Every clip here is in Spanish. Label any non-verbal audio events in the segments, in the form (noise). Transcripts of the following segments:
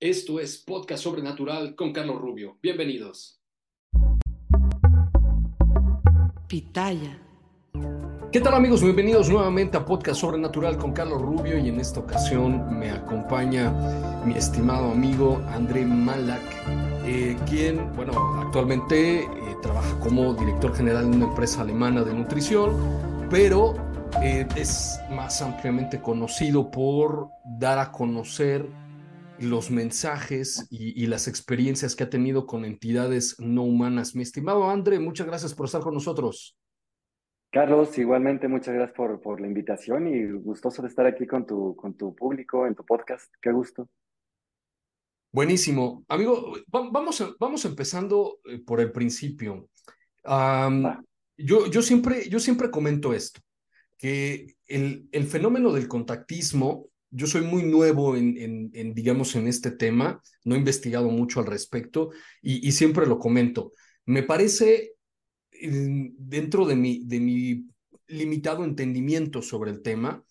Esto es Podcast Sobrenatural con Carlos Rubio. Bienvenidos. Pitaya. ¿Qué tal amigos? Bienvenidos nuevamente a Podcast Sobrenatural con Carlos Rubio y en esta ocasión me acompaña mi estimado amigo André Malak, eh, quien, bueno, actualmente eh, trabaja como director general de una empresa alemana de nutrición, pero eh, es más ampliamente conocido por dar a conocer los mensajes y, las experiencias que ha tenido con entidades no humanas. Mi estimado André, muchas gracias por estar con nosotros. Carlos, igualmente muchas gracias por, por la invitación y gustoso de estar aquí con tu, con tu público en tu podcast. Qué gusto. Buenísimo. Amigo, vamos, vamos empezando eh, por el principio. yo, yo, siempre, yo siempre comento esto, que el, el fenómeno del contactismo yo soy muy nuevo en, en, digamos, en este tema, no he investigado mucho al respecto y, siempre lo comento. Me parece, dentro de mi, de mi limitado entendimiento sobre el tema,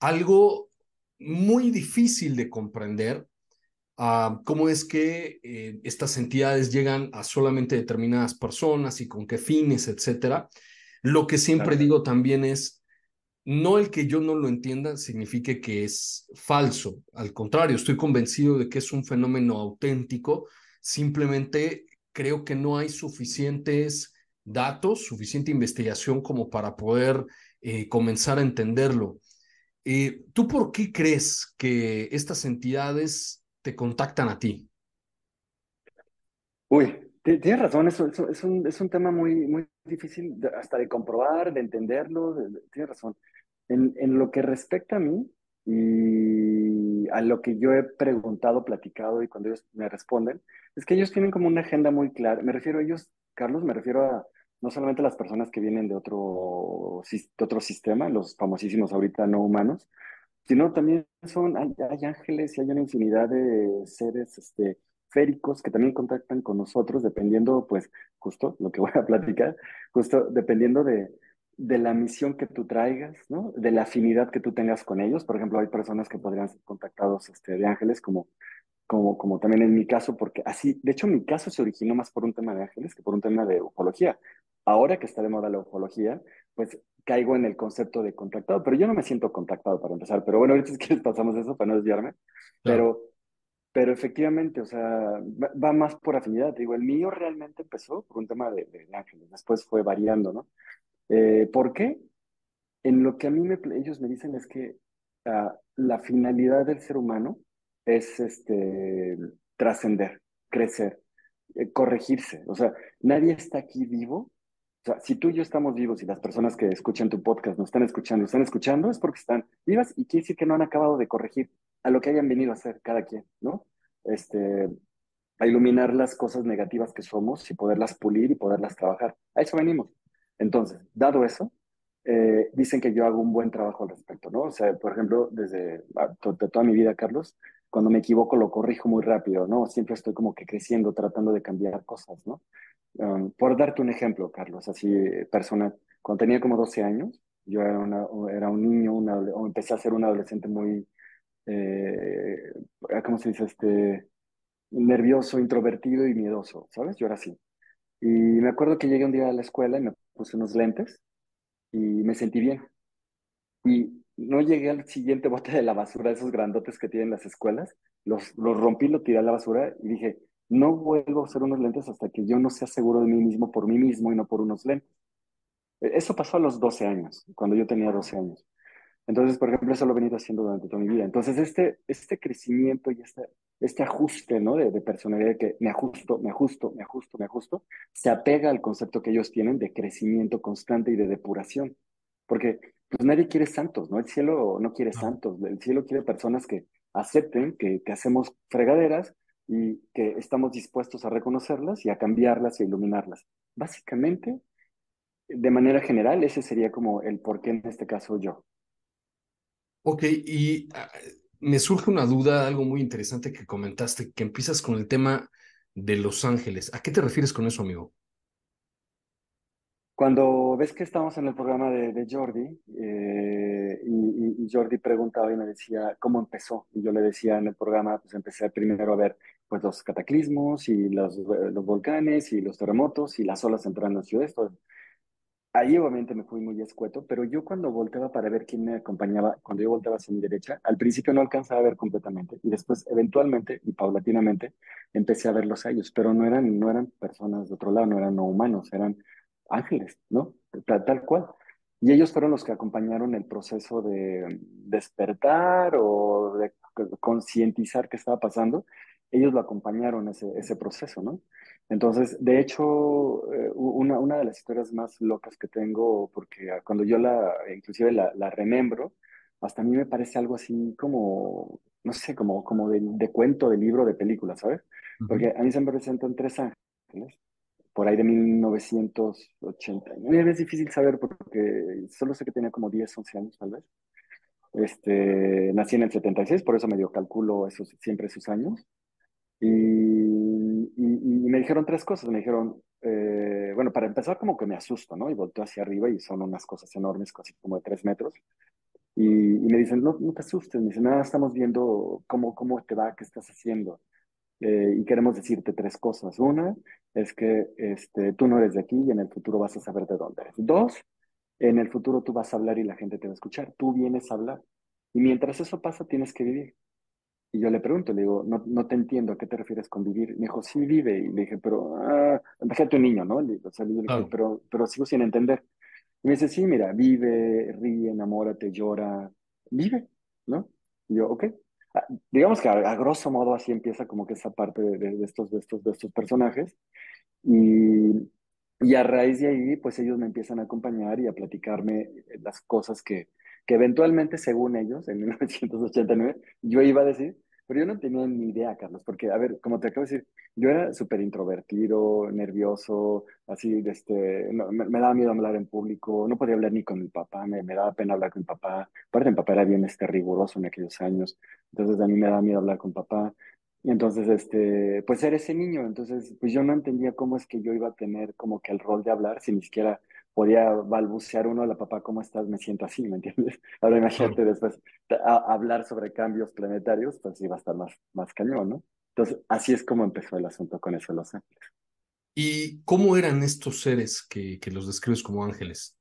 algo muy difícil de comprender uh, cómo es que eh, estas entidades llegan a solamente determinadas personas y con qué fines, etcétera. Lo que siempre digo también es, no el que yo no lo entienda signifique que es falso. Al contrario, estoy convencido de que es un fenómeno auténtico. Simplemente creo que no hay suficientes datos, suficiente investigación como para poder eh, comenzar a entenderlo. Eh, ¿Tú por qué crees que estas entidades te contactan a ti? Uy, tienes razón, eso, es, un, es un tema muy, muy difícil hasta de comprobar, de entenderlo, tienes razón. En, en, lo que respecta a mí y a lo que yo he preguntado, platicado y cuando ellos me responden, es que ellos tienen como una agenda muy clara. Me refiero a ellos, Carlos, me refiero a no solamente a las personas que vienen de otro, de otro sistema, los famosísimos ahorita no humanos, sino también son, hay, hay ángeles y hay una infinidad de seres este, féricos que también contactan con nosotros, dependiendo, pues, justo lo que voy a platicar, justo dependiendo de, de la misión que tú traigas, ¿no? De la afinidad que tú tengas con ellos. Por ejemplo, hay personas que podrían ser contactados este, de ángeles, como, como, como también en mi caso, porque así, de hecho, mi caso se originó más por un tema de ángeles que por un tema de ufología. Ahora que está de moda la ufología, pues caigo en el concepto de contactado, pero yo no me siento contactado para empezar. Pero bueno, ahorita es que (laughs) pasamos eso para no desviarme. Pero, pero efectivamente, o sea, va, más por afinidad. Digo, el mío realmente empezó por un tema de, de ángeles, después fue variando, ¿no? Eh, ¿Por qué? En lo que a mí me, ellos me dicen es que ah, la finalidad del ser humano es este, trascender, crecer, eh, corregirse. O sea, nadie está aquí vivo. O sea, si tú y yo estamos vivos y las personas que escuchan tu podcast nos están escuchando, están escuchando, es porque están vivas y quiere decir que no han acabado de corregir a lo que hayan venido a hacer cada quien, ¿no? Este, a iluminar las cosas negativas que somos y poderlas pulir y poderlas trabajar. A eso venimos. Entonces, dado eso, eh, dicen que yo hago un buen trabajo al respecto, ¿no? O sea, por ejemplo, desde ah, toda mi vida, Carlos, cuando me equivoco lo corrijo muy rápido, ¿no? Siempre estoy como que creciendo, tratando de cambiar cosas, ¿no? Um, por darte un ejemplo, Carlos, así personal, cuando tenía como 12 años, yo era, una, era un niño, una, o empecé a ser un adolescente muy, eh, ¿cómo se dice? Este, nervioso, introvertido y miedoso, ¿sabes? Yo era así. Y me acuerdo que llegué un día a la escuela y me puse unos lentes y me sentí bien. Y no llegué al siguiente bote de la basura, esos grandotes que tienen las escuelas, los, los rompí, lo tiré a la basura y dije, no vuelvo a usar unos lentes hasta que yo no sea seguro de mí mismo por mí mismo y no por unos lentes. E, eso pasó a los 12 años, cuando yo tenía 12 años. Entonces, por ejemplo, eso lo he venido haciendo durante toda mi vida. Entonces, este, este crecimiento y este, este ajuste ¿no? de, de personalidad que me ajusto, me ajusto, me ajusto, me ajusto, se apega al concepto que ellos tienen de crecimiento constante y de depuración. Porque pues nadie quiere santos, ¿no? El cielo no quiere santos, el cielo quiere personas que acepten que, que hacemos fregaderas y que estamos dispuestos a reconocerlas y a cambiarlas y a iluminarlas. Básicamente, de manera general, ese sería como el por qué en este caso yo. Ok, y ah, me surge una duda, algo muy interesante que comentaste, que empiezas con el tema de Los Ángeles. ¿A qué te refieres con eso, amigo? Cuando ves que estamos en el programa de, Jordi eh, y, Jordi preguntaba y me decía cómo empezó, y yo le decía en el programa, pues empecé primero a ver pues los cataclismos y los, volcanes y los terremotos y las olas entrando en ciudad, Ahí obviamente me fui muy escueto, pero yo cuando volteaba para ver quién me acompañaba, cuando yo volteaba hacia mi derecha, al principio no alcanzaba a ver completamente y después eventualmente y paulatinamente empecé a verlos a ellos, pero no eran, no eran personas de otro lado, no eran no humanos, eran ángeles, ¿no? Tal, tal cual. Y ellos fueron los que acompañaron el proceso de despertar o de concientizar qué estaba pasando. Ellos lo acompañaron ese, ese proceso, ¿no? Entonces, de hecho, eh, una, una de las historias más locas que tengo, porque cuando yo la, inclusive la, la remembro, hasta a mí me parece algo así como, no sé, como, como de, de cuento, de libro, de película, ¿sabes? Porque a mí se me presentan tres ángeles, por ahí de 1989. Es difícil saber porque solo sé que tenía como 10, 11 años, tal vez. Este, nací en el 76, por eso medio calculo esos, siempre esos años. Y, y, me dijeron tres cosas. Me dijeron, eh, bueno, para empezar, como que me asusto, ¿no? Y volteo hacia arriba y son unas cosas enormes, casi como de tres metros. Y, y me dicen, no, no te asustes. Me dicen, nada, estamos viendo cómo, cómo te va, qué estás haciendo. Eh, y queremos decirte tres cosas. Una es que este, tú no eres de aquí y en el futuro vas a saber de dónde eres. Dos, en el futuro tú vas a hablar y la gente te va a escuchar. Tú vienes a hablar. Y mientras eso pasa, tienes que vivir. Y yo le pregunto, le digo, no, no te entiendo, ¿a qué te refieres con vivir? Me dijo, sí, vive. Y le dije, pero, ah, déjate un niño, ¿no? Le, o sea, le dije, pero, pero sigo sin entender. Y me dice, sí, mira, vive, ríe, enamórate, llora, vive, ¿no? Y yo, ok. Ah, digamos que a, grosso modo así empieza como que esa parte de, de, estos, de, estos, de estos personajes. Y, y, a raíz de ahí, pues ellos me empiezan a acompañar y a platicarme las cosas que, que eventualmente, según ellos, en (laughs) 1989, yo iba a decir, pero yo no tenía ni idea, Carlos, porque, a ver, como te acabo de decir, yo era súper introvertido, nervioso, así, este, no, me, me, daba miedo hablar en público, no podía hablar ni con mi papá, me, me, daba pena hablar con mi papá. Aparte, mi papá era bien este, riguroso en aquellos años, entonces a mí me daba miedo hablar con papá. Y entonces, este, pues era ese niño, entonces, pues yo no entendía cómo es que yo iba a tener como que el rol de hablar, si ni siquiera podía balbucear uno a la papá, ¿cómo estás? Me siento así, ¿me entiendes? (laughs) Ahora imagínate después a, hablar sobre cambios planetarios, pues iba a estar más, más cañón, ¿no? Entonces, así es como empezó el asunto con eso Los Ángeles. ¿Y cómo eran estos seres que, que los describes como ángeles?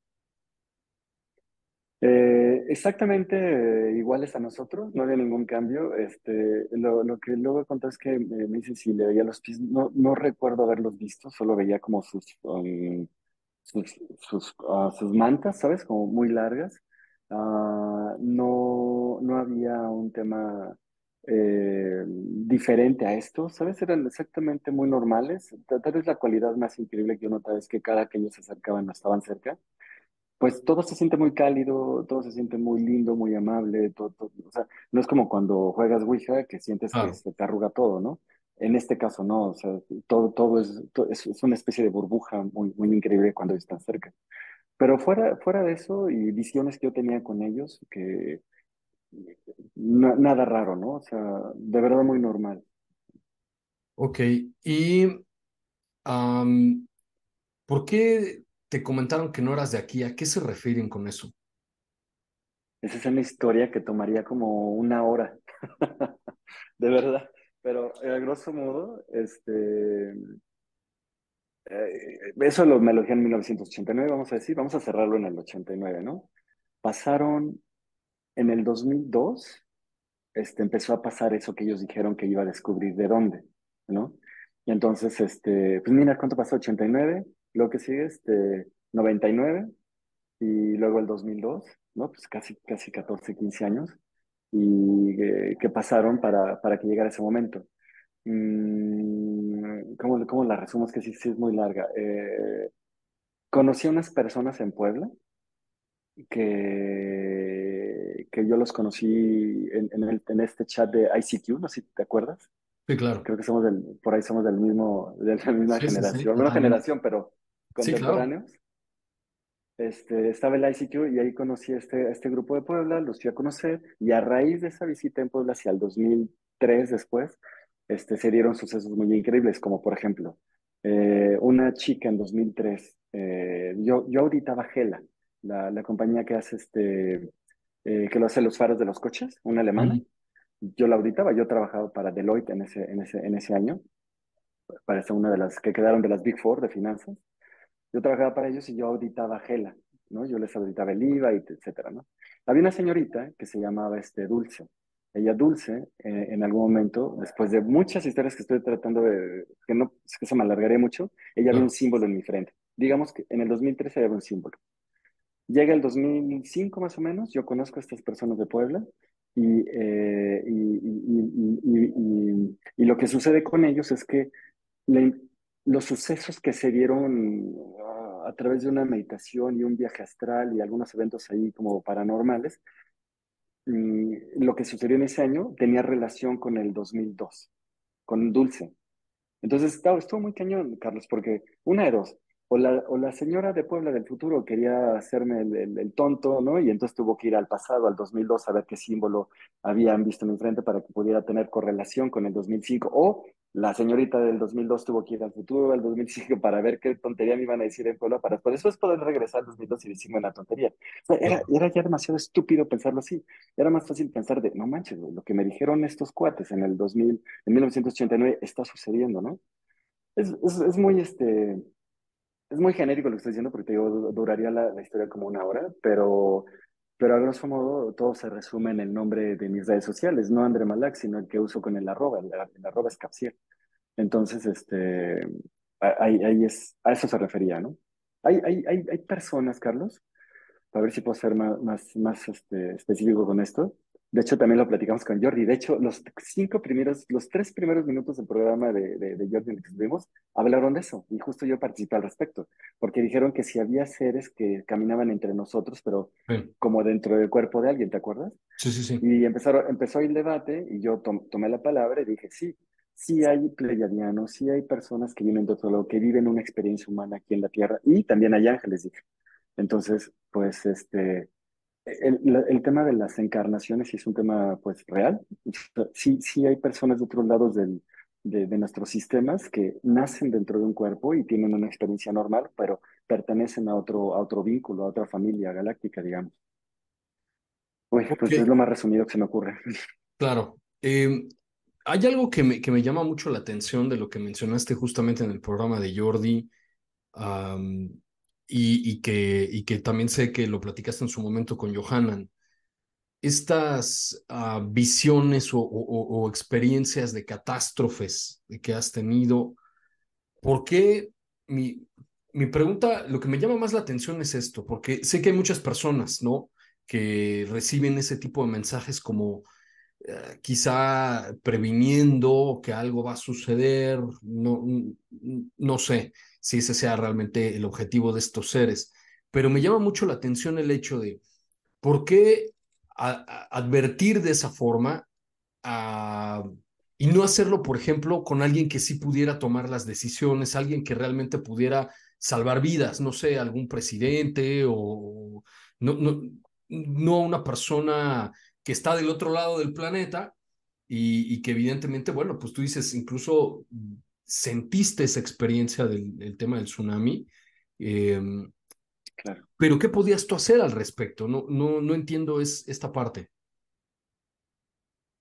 Eh, exactamente eh, iguales a nosotros, no había ningún cambio. Este, lo, lo que luego conté es que me, me dice si le veía los pies, no, no recuerdo haberlos visto, solo veía como sus, um, sus, sus, uh, sus, mantas, ¿sabes? Como muy largas. Uh, no, no había un tema eh, diferente a esto, ¿sabes? Eran exactamente muy normales. Tal vez la cualidad más increíble que yo notaba es que cada que ellos se acercaban, estaban cerca, pues todo se siente muy cálido, todo se siente muy lindo, muy amable, todo, todo, o sea, no es como cuando juegas Ouija que sientes que se te arruga todo, ¿no? En este caso no, o sea, todo, todo, es, es, una especie de burbuja muy, muy increíble cuando están cerca. Pero fuera, fuera de eso y visiones que yo tenía con ellos, que nada raro, ¿no? O sea, de verdad muy normal. Ok, y um, ¿por qué te comentaron que no eras de aquí? ¿A qué se refieren con eso? Esa es una historia que tomaría como una hora, (laughs) de verdad. Pero a grosso modo, este, eh, eso lo, me lo en 1989, vamos a decir, vamos a cerrarlo en el 89, ¿no? Pasaron en el 2002 este, empezó a pasar eso que ellos dijeron que iba a descubrir de dónde, ¿no? Y entonces, este, pues mira, ¿cuánto pasó? 89, luego que sigue, este, 99, y luego el 2002, ¿no? Pues casi, casi 14, 15 años, y eh, que pasaron para, para que llegara ese momento. Mm, ¿cómo, ¿Cómo la resumo? Es que sí, sí es muy larga. Eh, conocí a unas personas en Puebla que, que yo los conocí en, en, el, en este chat de ICQ, no sé si te acuerdas. Sí, claro. Creo que somos del, por ahí somos del mismo, de la misma Sí, sí, sí. generación, no generación, pero Sí, claro. contemporáneos. Este, estaba el ICQ y ahí conocí a este, a este grupo de Puebla, los fui a conocer y a raíz de esa visita en Puebla hacia el 2003 después, este, se dieron sucesos muy increíbles, como por ejemplo, eh, una chica en 2003, eh, yo, yo auditaba Gela, la, la compañía que hace este, eh, que lo hace los faros de los coches, una alemana. Yo la auditaba, yo trabajaba para Deloitte en ese, en ese, en ese año, para ser una de las que quedaron de las Big Four de finanzas. Yo trabajaba para ellos y yo auditaba Gela, ¿no? Yo les auditaba el IVA, y etcétera, ¿no? Había una señorita que se llamaba este, Dulce. Ella, Dulce, eh, en algún momento, después de muchas historias que estoy tratando de, que no, es que se me alargaría mucho, ella Claro. un símbolo en mi frente. Digamos que en el 2013 había un símbolo. Llega el 2005 más o menos, yo conozco a estas personas de Puebla y, eh, y, y- y- lo que sucede con ellos es que la- los sucesos que se dieron ah, a través de una meditación y un viaje astral y algunos eventos ahí como paranormales, mm, lo que sucedió en ese año tenía relación con el 2002, con Dulce. Entonces estaba, estuvo muy cañón, Carlos, porque una de dos, o la, o la señora de Puebla del futuro quería hacerme el, el- el tonto, ¿no? Y entonces tuvo que ir al pasado, al 2002, a ver qué símbolo habían visto en mi frente para que pudiera tener correlación con el 2005, o la señorita del 2002 tuvo que ir al futuro, al 2005, para ver qué tontería me iban a decir en Puebla, para después poder regresar al 2002 y decirme una tontería. O sea, era, era ya demasiado estúpido pensarlo así. Era más fácil pensar de, no manches, lo que me dijeron estos cuates en el 2000, en 1989 está sucediendo, ¿no? Es, es, es muy, este, es muy genérico lo que estoy diciendo porque te digo, du- duraría la, la historia como una hora, pero, pero a grosso modo todo se resume en el nombre de mis redes sociales, no André Malak, sino el que uso con el arroba, el, el arroba es Capsier. Entonces, este, ahí, ahí es, a eso se refería, ¿no? Hay, hay, hay, hay personas, Carlos, a ver si puedo ser más, más, más este, específico con esto. De hecho, también lo platicamos con Jordi. De hecho, los cinco primeros, los tres primeros minutos del programa de, de, de Jordi que estuvimos, hablaron de eso. Y justo yo participé al respecto. Porque dijeron que si había seres que caminaban entre nosotros, pero Sí, como dentro del cuerpo de alguien, ¿te acuerdas? sí, sí. sí. Y empezaron, empezó el debate y yo tom- tomé la palabra y dije, sí, sí hay pleyadianos, sí hay personas que vienen de otro lado, que viven una experiencia humana aquí en la Tierra y también hay ángeles, dije. Entonces, pues, este, el, el tema de las encarnaciones es un tema, pues, real. Sí, sí hay personas de otros lados del, de, de nuestros sistemas que nacen dentro de un cuerpo y tienen una experiencia normal, pero pertenecen a otro, a otro vínculo, a otra familia galáctica, digamos. Uy, pues es lo más resumido que se me ocurre. Claro. Eh, hay algo que me, que me llama mucho la atención de lo que mencionaste justamente en el programa de Jordi, am, y, que, también sé que lo platicaste en su momento con Johanan. Estas ah, visiones o experiencias de catástrofes que has tenido, ¿por qué? Mi, mi pregunta, lo que me llama más la atención es esto, porque sé que hay muchas personas, ¿no? que reciben ese tipo de mensajes como eh, quizá previniendo que algo va a suceder, no, no sé si ese sea realmente el objetivo de estos seres, pero me llama mucho la atención el hecho de por qué advertir de esa forma a- y no hacerlo, por ejemplo, con alguien que sí pudiera tomar las decisiones, alguien que realmente pudiera salvar vidas, no sé, algún presidente o no, no, no una persona que está del otro lado del planeta y, y que evidentemente, bueno, pues tú dices, incluso sentiste esa experiencia del, del tema del tsunami, eh, Claro. pero ¿qué podías tú hacer al respecto? No, no, no entiendo es, esta parte.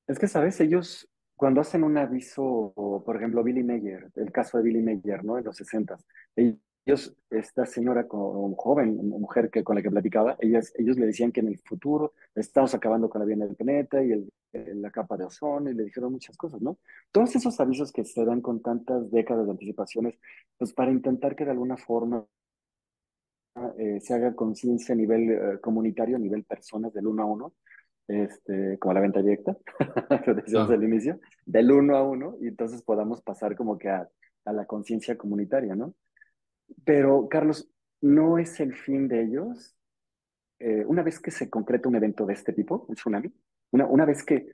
Es que, ¿sabes? Ellos, cuando hacen un aviso, por ejemplo, Billy Mayer, el caso de Billy Mayer, ¿no? En los 60, ellos ellos, esta señora con, joven, mujer que, con la que platicaba, ellas, ellos le decían que en el futuro estamos acabando con la vida del planeta y el, la capa de ozono y le dijeron muchas cosas, ¿no? Todos esos avisos que se dan con tantas décadas de anticipaciones, pues para intentar que de alguna forma eh, se haga conciencia a nivel eh, comunitario, a nivel personas, del uno a uno, este, como la venta directa, que decíamos al inicio, del uno a uno, y entonces podamos pasar como que a, a la conciencia comunitaria, ¿no? Pero, Carlos, no es el fin de ellos. Eh, una vez que se concreta un evento de este tipo, un tsunami, una, una vez que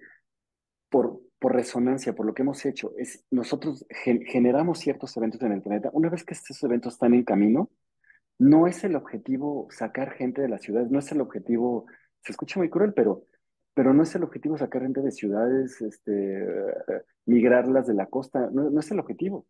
por, por resonancia, por lo que hemos hecho, es, nosotros generamos ciertos eventos en el planeta, una vez que estos eventos están en camino, no es el objetivo sacar gente de las ciudades, no es el objetivo, se escucha muy cruel, pero, pero no es el objetivo sacar gente de ciudades, este, eh, migrarlas de la costa, no, no es el objetivo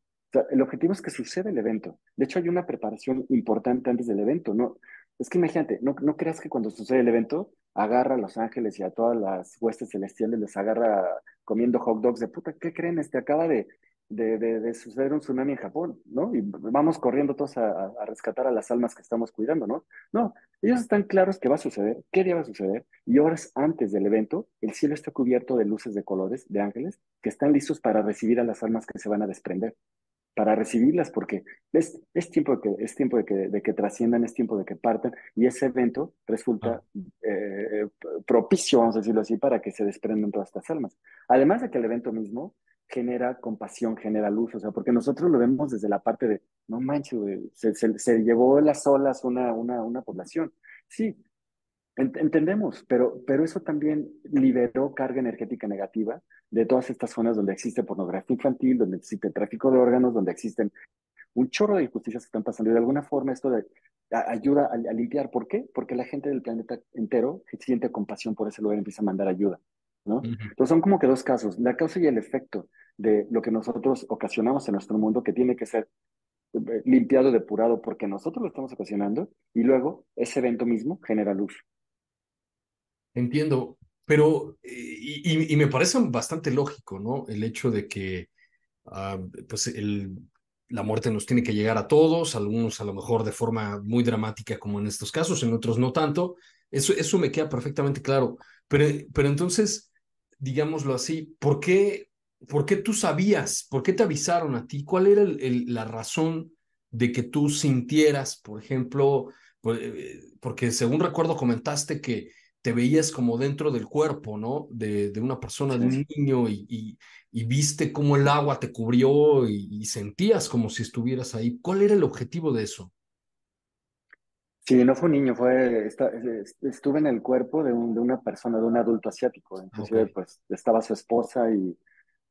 el objetivo es que suceda el evento. De hecho, hay una preparación importante antes del evento. No, es que imagínate, no, no creas que cuando sucede el evento, agarra a Los Ángeles y a todas las huestes celestiales, les agarra comiendo hot dogs de puta, ¿qué creen? Este acaba de, de, de, suceder un tsunami en Japón, ¿no? Y vamos corriendo todos a, a, rescatar a las almas que estamos cuidando, ¿no? No, ellos están claros que va a suceder, qué día va a suceder, y horas antes del evento, el cielo está cubierto de luces de colores, de ángeles, que están listos para recibir a las almas que se van a desprender para recibirlas, porque es, es tiempo, de que, es tiempo de que, de que trasciendan, es tiempo de que partan, y ese evento resulta eh, propicio, vamos a decirlo así, para que se desprendan todas estas almas. Además de que el evento mismo genera compasión, genera luz, o sea, porque nosotros lo vemos desde la parte de, no manches, se, se, se, llevó las olas una, una, una población. Sí, Entendemos, pero, pero eso también liberó carga energética negativa de todas estas zonas donde existe pornografía infantil, donde existe tráfico de órganos, donde existen un chorro de injusticias que están pasando. Y de alguna forma esto ayuda a, limpiar. ¿Por qué? Porque la gente del planeta entero siente compasión por ese lugar y empieza a mandar ayuda. ¿no? Entonces son como que dos casos, la causa y el efecto de lo que nosotros ocasionamos en nuestro mundo, que tiene que ser eh, limpiado, depurado, porque nosotros lo estamos ocasionando, y luego ese evento mismo genera luz. Entiendo, pero y, me parece bastante lógico, ¿no? El hecho de que ah, pues el, la muerte nos tiene que llegar a todos, algunos a lo mejor de forma muy dramática como en estos casos, en otros no tanto. Eso, eso me queda perfectamente claro. Pero, pero entonces, digámoslo así, ¿por qué, ¿por qué tú sabías? ¿Por qué te avisaron a ti? ¿Cuál era la razón de que tú sintieras, por ejemplo, eh, porque según recuerdo comentaste que te veías como dentro del cuerpo, ¿no? De, de una persona, de un niño, y, y, viste cómo el agua te cubrió y, sentías como si estuvieras ahí. ¿Cuál era el objetivo de eso? Sí, no fue un niño, fue, estuve en el cuerpo de, un, de una persona, de un adulto asiático. Inclusive, pues, estaba su esposa y,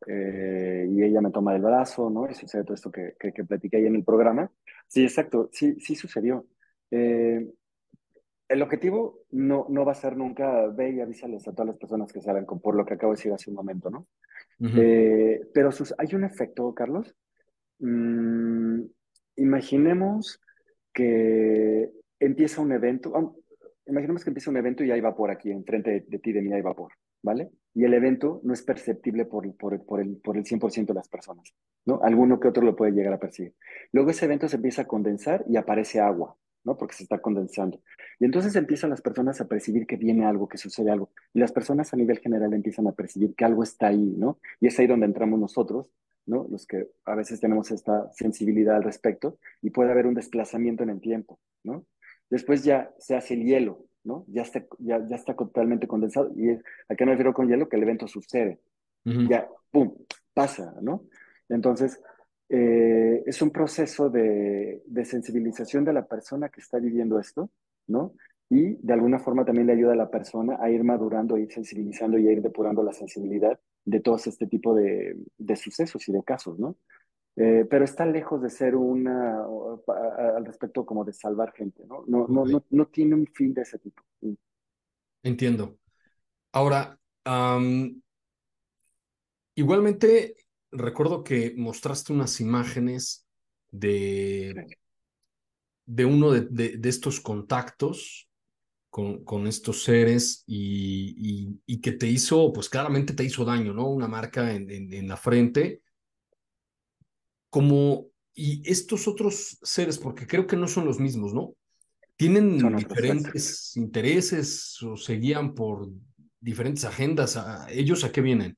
eh, y ella me toma del brazo, ¿no? Y sucede todo esto que, que, que platiqué ahí en el programa. Sí, exacto, sí, sí sucedió. Eh, el objetivo no, no va a ser nunca ve y avísales a todas las personas que saben por lo que acabo de decir hace un momento, ¿no? Eh, pero hay un efecto, Carlos. Mm, imaginemos que empieza un evento, imaginemos que empieza un evento y hay vapor aquí, enfrente de, de ti, de mí hay vapor, ¿vale? Y el evento no es perceptible por, por, por, el, por el 100% de las personas, ¿no? Alguno que otro lo puede llegar a percibir. Luego ese evento se empieza a condensar y aparece agua, ¿no? Porque se está condensando. Y entonces empiezan las personas a percibir que viene algo, que sucede algo. Y las personas a nivel general empiezan a percibir que algo está ahí, ¿no? Y es ahí donde entramos nosotros, ¿no? Los que a veces tenemos esta sensibilidad al respecto y puede haber un desplazamiento en el tiempo, ¿no? Después ya se hace el hielo, ¿no? Ya está, ya, ya está totalmente condensado. ¿Y a qué me refiero con hielo? Que el evento sucede. Ya, ¡pum!, pasa, ¿no? Entonces, eh, es un proceso de, sensibilización de la persona que está viviendo esto, ¿no? Y de alguna forma también le ayuda a la persona a ir madurando, a ir sensibilizando y a ir depurando la sensibilidad de todos este tipo de, sucesos y de casos, ¿no? Eh, pero está lejos de ser una, al respecto como de salvar gente, ¿no? No, no, no, no, tiene un fin de ese tipo. Entiendo. Ahora, igualmente recuerdo que mostraste unas imágenes de, de uno de, estos contactos con, con estos seres y, y, que te hizo, pues claramente te hizo daño, ¿no? Una marca en, en, la frente. Como y estos otros seres, porque creo que no son los mismos, ¿no? ¿Tienen diferentes intereses o se guían por diferentes agendas? ¿Ellos a qué vienen?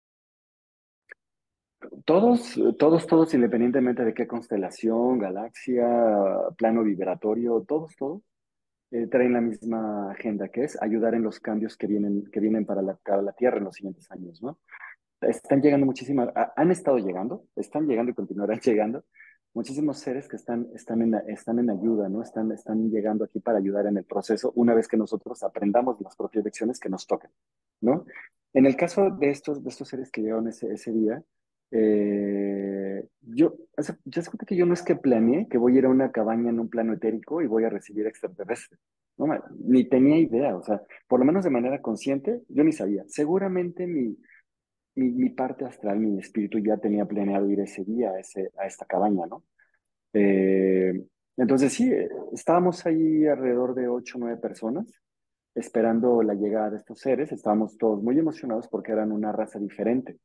Todos, todos, todos, independientemente de qué constelación, galaxia, plano vibratorio, todos, todos, eh, traen la misma agenda, que es ayudar en los cambios que vienen, que vienen para, la, la Tierra en los siguientes años, ¿no? Están llegando muchísimas, han estado llegando, están llegando y continuarán (laughs) llegando, muchísimos seres que están, están, en, están en ayuda, ¿no? Están, están llegando aquí para ayudar en el proceso una vez que nosotros aprendamos las propias lecciones que nos tocan, ¿no? En el caso de estos, de estos seres que llegaron ese, ese día, eh, yo, ya se cuenta que yo no es que planeé que voy a ir a una cabaña en un plano etérico y voy a recibir extraterrestres. No, ni tenía idea, o sea, por lo menos de manera consciente, yo ni sabía. Seguramente mi, mi, parte astral, mi espíritu ya tenía planeado ir ese día a, ese, a esta cabaña, ¿no? Eh, entonces sí, estábamos ahí alrededor de ocho o nueve personas esperando la llegada de estos seres. Estábamos todos muy emocionados porque eran una raza diferente.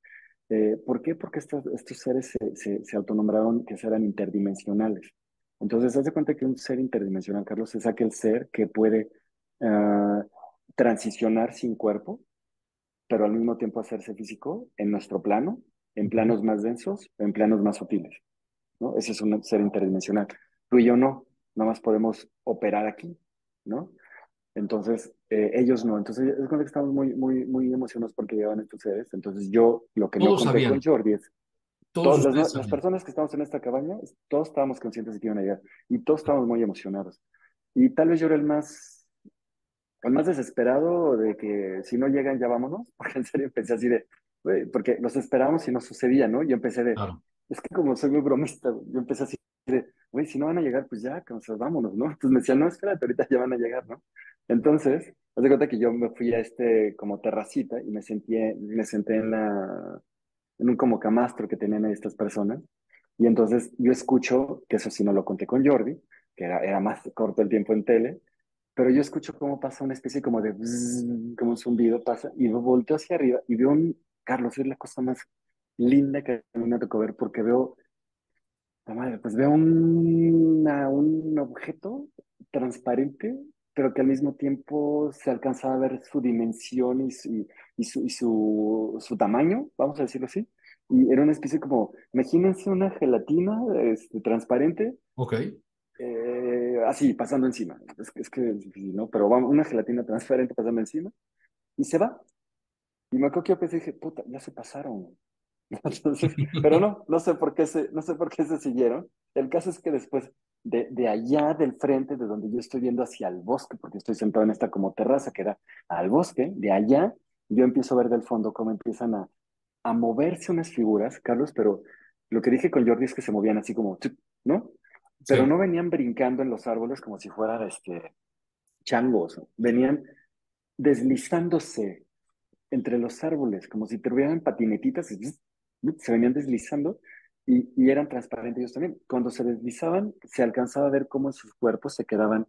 Eh, ¿Por qué? Porque estos, estos seres se, se, autonombraron que eran interdimensionales. Entonces, haz de cuenta que un ser interdimensional, Carlos, es aquel ser que puede ah, transicionar sin cuerpo, pero al mismo tiempo hacerse físico en nuestro plano, en planos más densos, en planos más sutiles. ¿no? Ese es un ser interdimensional. Tú y yo no, nada más podemos operar aquí, ¿no? Entonces, eh, ellos no. Entonces, es cuando estamos muy, muy, muy emocionados porque llevan estos seres. Entonces, yo lo que no conté con Jordi es. Todos las, las, personas que estamos en esta cabaña, todos estábamos conscientes de que iban a llegar y todos estábamos muy emocionados. Y tal vez yo era el más, el más desesperado de que si no llegan ya vámonos, (laughs) porque en serio empecé así de, porque los esperábamos y no sucedía, ¿no? Yo empecé de, es que como soy muy bromista, yo empecé así de, güey, si no van a llegar, pues ya, vámonos, ¿no? Entonces me decían, no, espérate, ahorita ya van a llegar, ¿no? Entonces, haz de cuenta que yo me fui a este como terracita y me sentí, me senté en la, en un como camastro que tenían estas personas. Y entonces yo escucho, que eso sí no lo conté con Jordi, que era, era más corto el tiempo en tele, pero yo escucho cómo pasa una especie como de, como un zumbido pasa, y volteo hacia arriba y veo un, Carlos, es la cosa más linda que a mí me tocó ver, porque veo, madre, pues veo un objeto transparente pero que al mismo tiempo se alcanzaba a ver su dimensión y su, y su, su, su, tamaño, vamos a decirlo así. Y era una especie como, imagínense una gelatina este, transparente. Ok. Eh, así, pasando encima. Es, es que es difícil, ¿no? Pero vamos, una gelatina transparente pasando encima. Y se va. Y me acuerdo que yo pensé, dije, puta, ya se pasaron. (laughs) pero no, no sé por qué se, no sé por qué se siguieron. El caso es que después de, de, allá del frente, de donde yo estoy viendo hacia el bosque, porque estoy sentado en esta como terraza que da al bosque, de allá yo empiezo a ver del fondo cómo empiezan a, a moverse unas figuras, Carlos, pero lo que dije con Jordi es que se movían así como, ¿no? Pero no venían brincando en los árboles como si fueran este, changos, venían deslizándose entre los árboles, como si tuvieran patinetitas y se venían deslizando y, y, eran transparentes ellos también. Cuando se deslizaban, se alcanzaba a ver cómo en sus cuerpos se quedaban,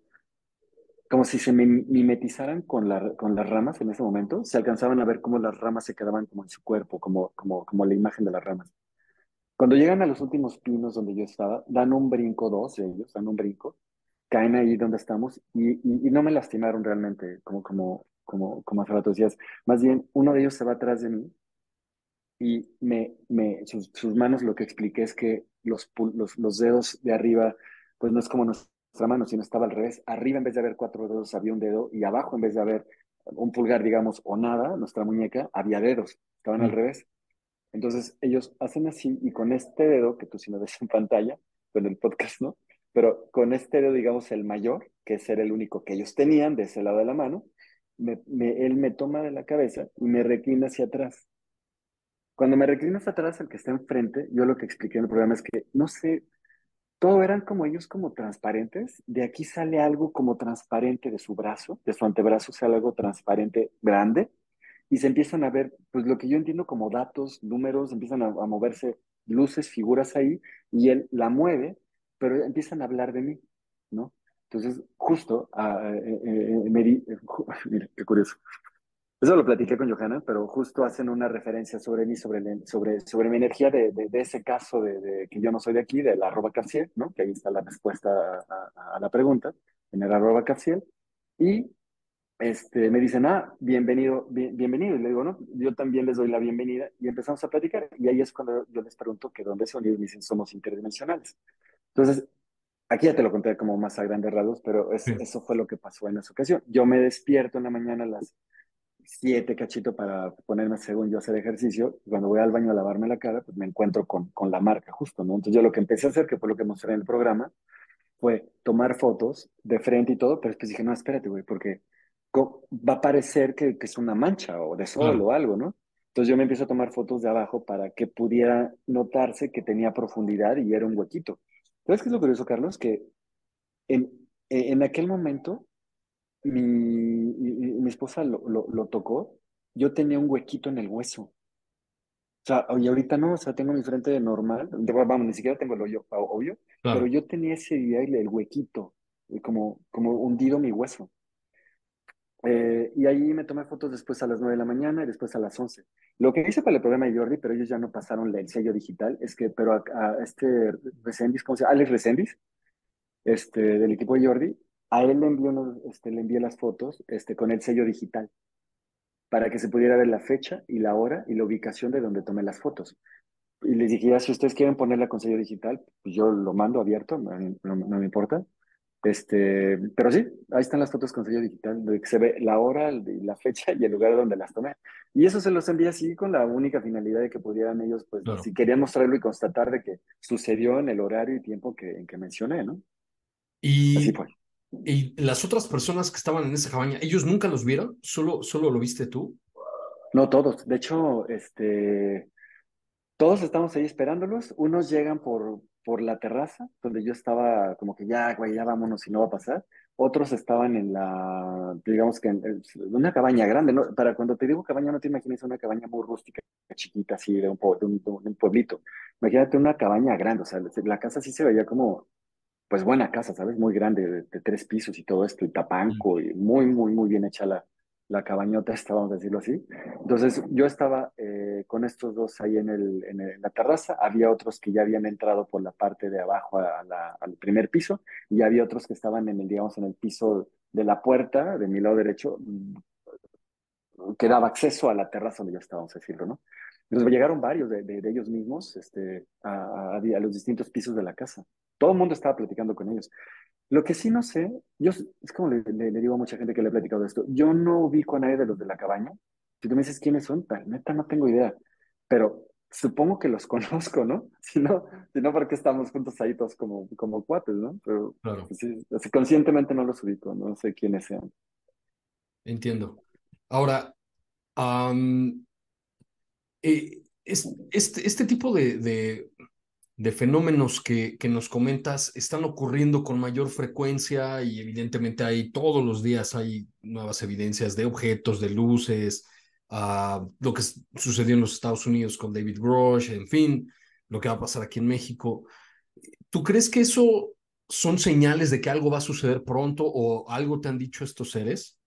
como si se mimetizaran con, la, con las ramas en ese momento, se alcanzaban a ver cómo las ramas se quedaban como en su cuerpo, como, como, como la imagen de las ramas. Cuando llegan a los últimos pinos donde yo estaba, dan un brinco, dos de ellos, dan un brinco, caen ahí donde estamos y, y, y no me lastimaron realmente, como, como, como, como hace rato decías. Más bien, uno de ellos se va atrás de mí y me, me, sus, manos lo que expliqué es que los, los, los, dedos de arriba, pues no es como nuestra mano, sino estaba al revés. Arriba en vez de haber cuatro dedos había un dedo y abajo en vez de haber un pulgar, digamos, o nada, nuestra muñeca, había dedos, estaban al revés. Entonces ellos hacen así y con este dedo, que tú sí no ves en pantalla, con el podcast, ¿no? Pero con este dedo, digamos, el mayor, que es el único que ellos tenían de ese lado de la mano, me, él me toma de la cabeza y me reclina hacia atrás Cuando me reclino hacia atrás, el que está enfrente, yo lo que expliqué en el programa es que, no sé, todo eran como ellos como transparentes. De aquí sale algo como transparente de su brazo, de su antebrazo sale algo transparente grande y se empiezan a ver, pues lo que yo entiendo como datos, números, empiezan a, moverse luces, figuras ahí y él la mueve, pero empiezan a hablar de mí, ¿no? Entonces, justo, uh, eh, eh, me di, (laughs) mira, qué curioso. Eso lo platiqué con Johanna, pero justo hacen una referencia sobre mí, sobre, sobre, sobre mi energía de, de, ese caso de, que yo no soy de aquí, de la arroba Capsiel, ¿no? Que ahí está la respuesta a, a, la pregunta, en el arroba Capsiel. Y este, me dicen, ah, bienvenido, bienvenido. Y le digo, no, yo también les doy la bienvenida. Y empezamos a platicar. Y ahí es cuando yo les pregunto que dónde son. Y me dicen, somos interdimensionales. Entonces, aquí ya te lo conté como más a grandes rasgos, pero eso fue lo que pasó en esa ocasión. Yo me despierto en la mañana a las siete cachito para ponerme, según yo, hacer ejercicio. Y cuando voy al baño a lavarme la cara, pues me encuentro con, con la marca justo, ¿no? Entonces yo lo que empecé a hacer, que fue lo que mostré en el programa, fue tomar fotos de frente y todo, pero después dije, no, espérate, güey, porque va a parecer que, que, es una mancha o de sol o algo, ¿no? Entonces yo me empiezo a tomar fotos de abajo para que pudiera notarse que tenía profundidad y era un huequito. ¿Sabes qué es lo curioso, Carlos? Que en, en aquel momento mi, mi esposa lo, lo, tocó, yo tenía un huequito en el hueso. O sea, y ahorita no, o sea, tengo mi frente normal, vamos, ni siquiera tengo el hoyo, obvio, pero yo tenía ese día el huequito, como, como hundido mi hueso. Eh, y ahí me tomé fotos después a las 9 de la mañana y después a las 11. Lo que hice para el programa de Jordi, pero ellos ya no pasaron el sello digital, es que, pero a, este Resendis, ¿cómo se llama? Alex Resendis, este, del equipo de Jordi, a él le, envió, este, le envié las fotos este, con el sello digital para que se pudiera ver la fecha y la hora y la ubicación de donde tomé las fotos. Y les dije, ya, si ustedes quieren ponerla con sello digital, pues yo lo mando abierto, no, no me importa. Este, pero sí, ahí están las fotos con sello digital, de que se ve la hora, la fecha y el lugar donde las tomé. Y eso se los envía así con la única finalidad de que pudieran ellos, pues, si querían mostrarlo y constatar de que sucedió en el horario y tiempo que, en que mencioné, ¿no? Y, así fue. Y las otras personas que estaban en esa cabaña, ¿ellos nunca los vieron? ¿Solo, solo lo viste tú? No, todos. De hecho, este, todos estamos ahí esperándolos. Unos llegan por, por la terraza, donde yo estaba como que ya, güey, ya vámonos y no va a pasar. Otros estaban en la, digamos que en, una cabaña grande, ¿no? Para cuando te digo cabaña, no te imaginas una cabaña muy rústica, chiquita, así, de un, un, pueblito. Imagínate una cabaña grande, o sea, la casa sí se veía como, pues buena casa, ¿sabes? Muy grande, de, de tres pisos y todo esto, y tapanco, y muy, muy, muy bien hecha la, la cabañota esta, vamos a decirlo así. Entonces yo estaba eh, con estos dos ahí en, el, en, la terraza, había otros que ya habían entrado por la parte de abajo al primer piso y había otros que estaban en el, digamos, en el piso de la puerta, de mi lado derecho, que daba acceso a la terraza donde yo estaba, vamos a decirlo, ¿no? Entonces llegaron varios de, de, ellos mismos este, a, a, los distintos pisos de la casa. Todo el mundo estaba platicando con ellos. Lo que sí no sé, yo es como le, digo a mucha gente que le he platicado esto, yo no ubico a nadie de los de la cabaña. Si tú me dices quiénes son, tal, neta no tengo idea, pero supongo que los (laughs) conozco, ¿no? Si no, si no ¿por qué estamos juntos ahí todos como, como cuates, ¿no? Pero claro. Pues conscientemente no los ubico, no sé quiénes sean. Entiendo. Ahora, eh, este, este tipo de de fenómenos que, que, nos comentas están ocurriendo con mayor frecuencia y evidentemente hay todos los días hay nuevas evidencias de objetos, de luces, uh, lo que sucedió en los Estados Unidos con David Grosh, en fin, lo que va a pasar aquí en México. ¿Tú crees que eso son señales de que algo va a suceder pronto o algo te han dicho estos seres?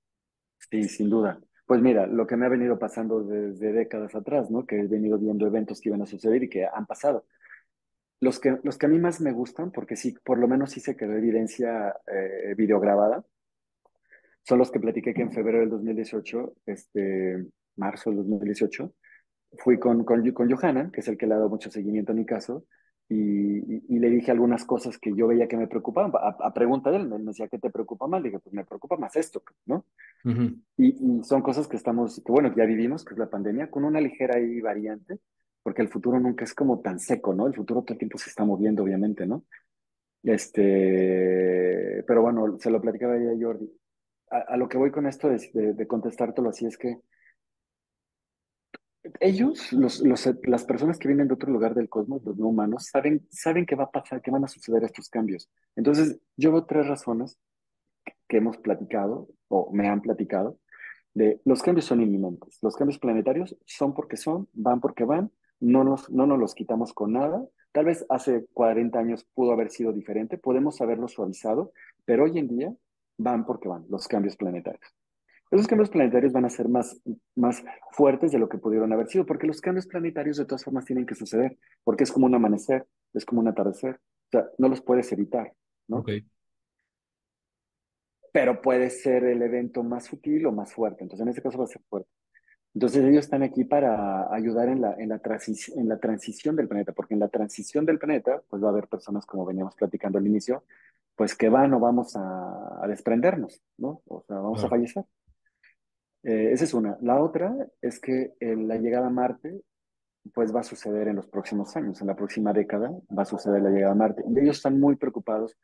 Sí, sin duda. Pues mira, lo que me ha venido pasando desde décadas atrás, ¿no? Que he venido viendo eventos que iban a suceder y que han pasado. Los que, los que a mí más me gustan, porque sí, por lo menos sí se quedó evidencia eh, videograbada, son los que platiqué que en febrero del 2018, este, marzo del 2018, fui con, con, con Johanna, que es el que le ha dado mucho seguimiento a mi caso, y, y, le dije algunas cosas que yo veía que me preocupaban. A, pregunta de él, me decía, ¿qué te preocupa más? Le dije, pues me preocupa más esto, ¿no? y, y, son cosas que estamos, que bueno, ya vivimos, que es la pandemia, con una ligera ahí variante, porque el futuro nunca es como tan seco, ¿no? El futuro todo el tiempo se está moviendo, obviamente, ¿no? Este, pero bueno, se lo platicaba ya Jordi. A, lo que voy con esto de, de, contestártelo así es que ellos, los, las personas que vienen de otro lugar del cosmos, los no humanos, saben, saben qué va a pasar, qué van a suceder estos cambios. Entonces, yo veo tres razones que hemos platicado o me han platicado de los cambios son inminentes. Los cambios planetarios son porque son, van porque van, no nos, no nos los quitamos con nada. Tal vez hace 40 años pudo haber sido diferente, podemos haberlo suavizado, pero hoy en día van porque van los cambios planetarios. Esos cambios planetarios van a ser más, más fuertes de lo que pudieron haber sido, porque los cambios planetarios de todas formas tienen que suceder, porque es como un amanecer, es como un atardecer, o sea, no los puedes evitar, ¿no? Ok. Pero puede ser el evento más sutil o más fuerte, entonces en este caso va a ser fuerte. Entonces ellos están aquí para ayudar en la, en la, en la transición del planeta, porque en la transición del planeta, pues va a haber personas, como veníamos platicando al inicio, pues que van o vamos a, a desprendernos, ¿no? O sea, vamos a fallecer. Eh, esa es una. La otra es que eh, la llegada a Marte, pues va a suceder en los próximos años, en la próxima década va a suceder la llegada a Marte. Y ellos están muy preocupados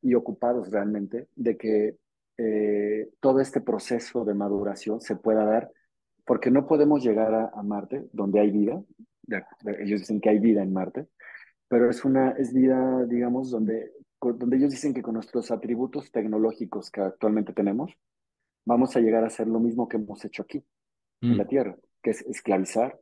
y ocupados realmente de que eh, todo este proceso de maduración se pueda dar, porque no podemos llegar a, a Marte, donde hay vida. Ellos dicen que hay vida en Marte, pero es una es vida, digamos, donde, donde ellos dicen que con nuestros atributos tecnológicos que actualmente tenemos, vamos a llegar a hacer lo mismo que hemos hecho aquí, en la Mm, Tierra, que es esclavizar,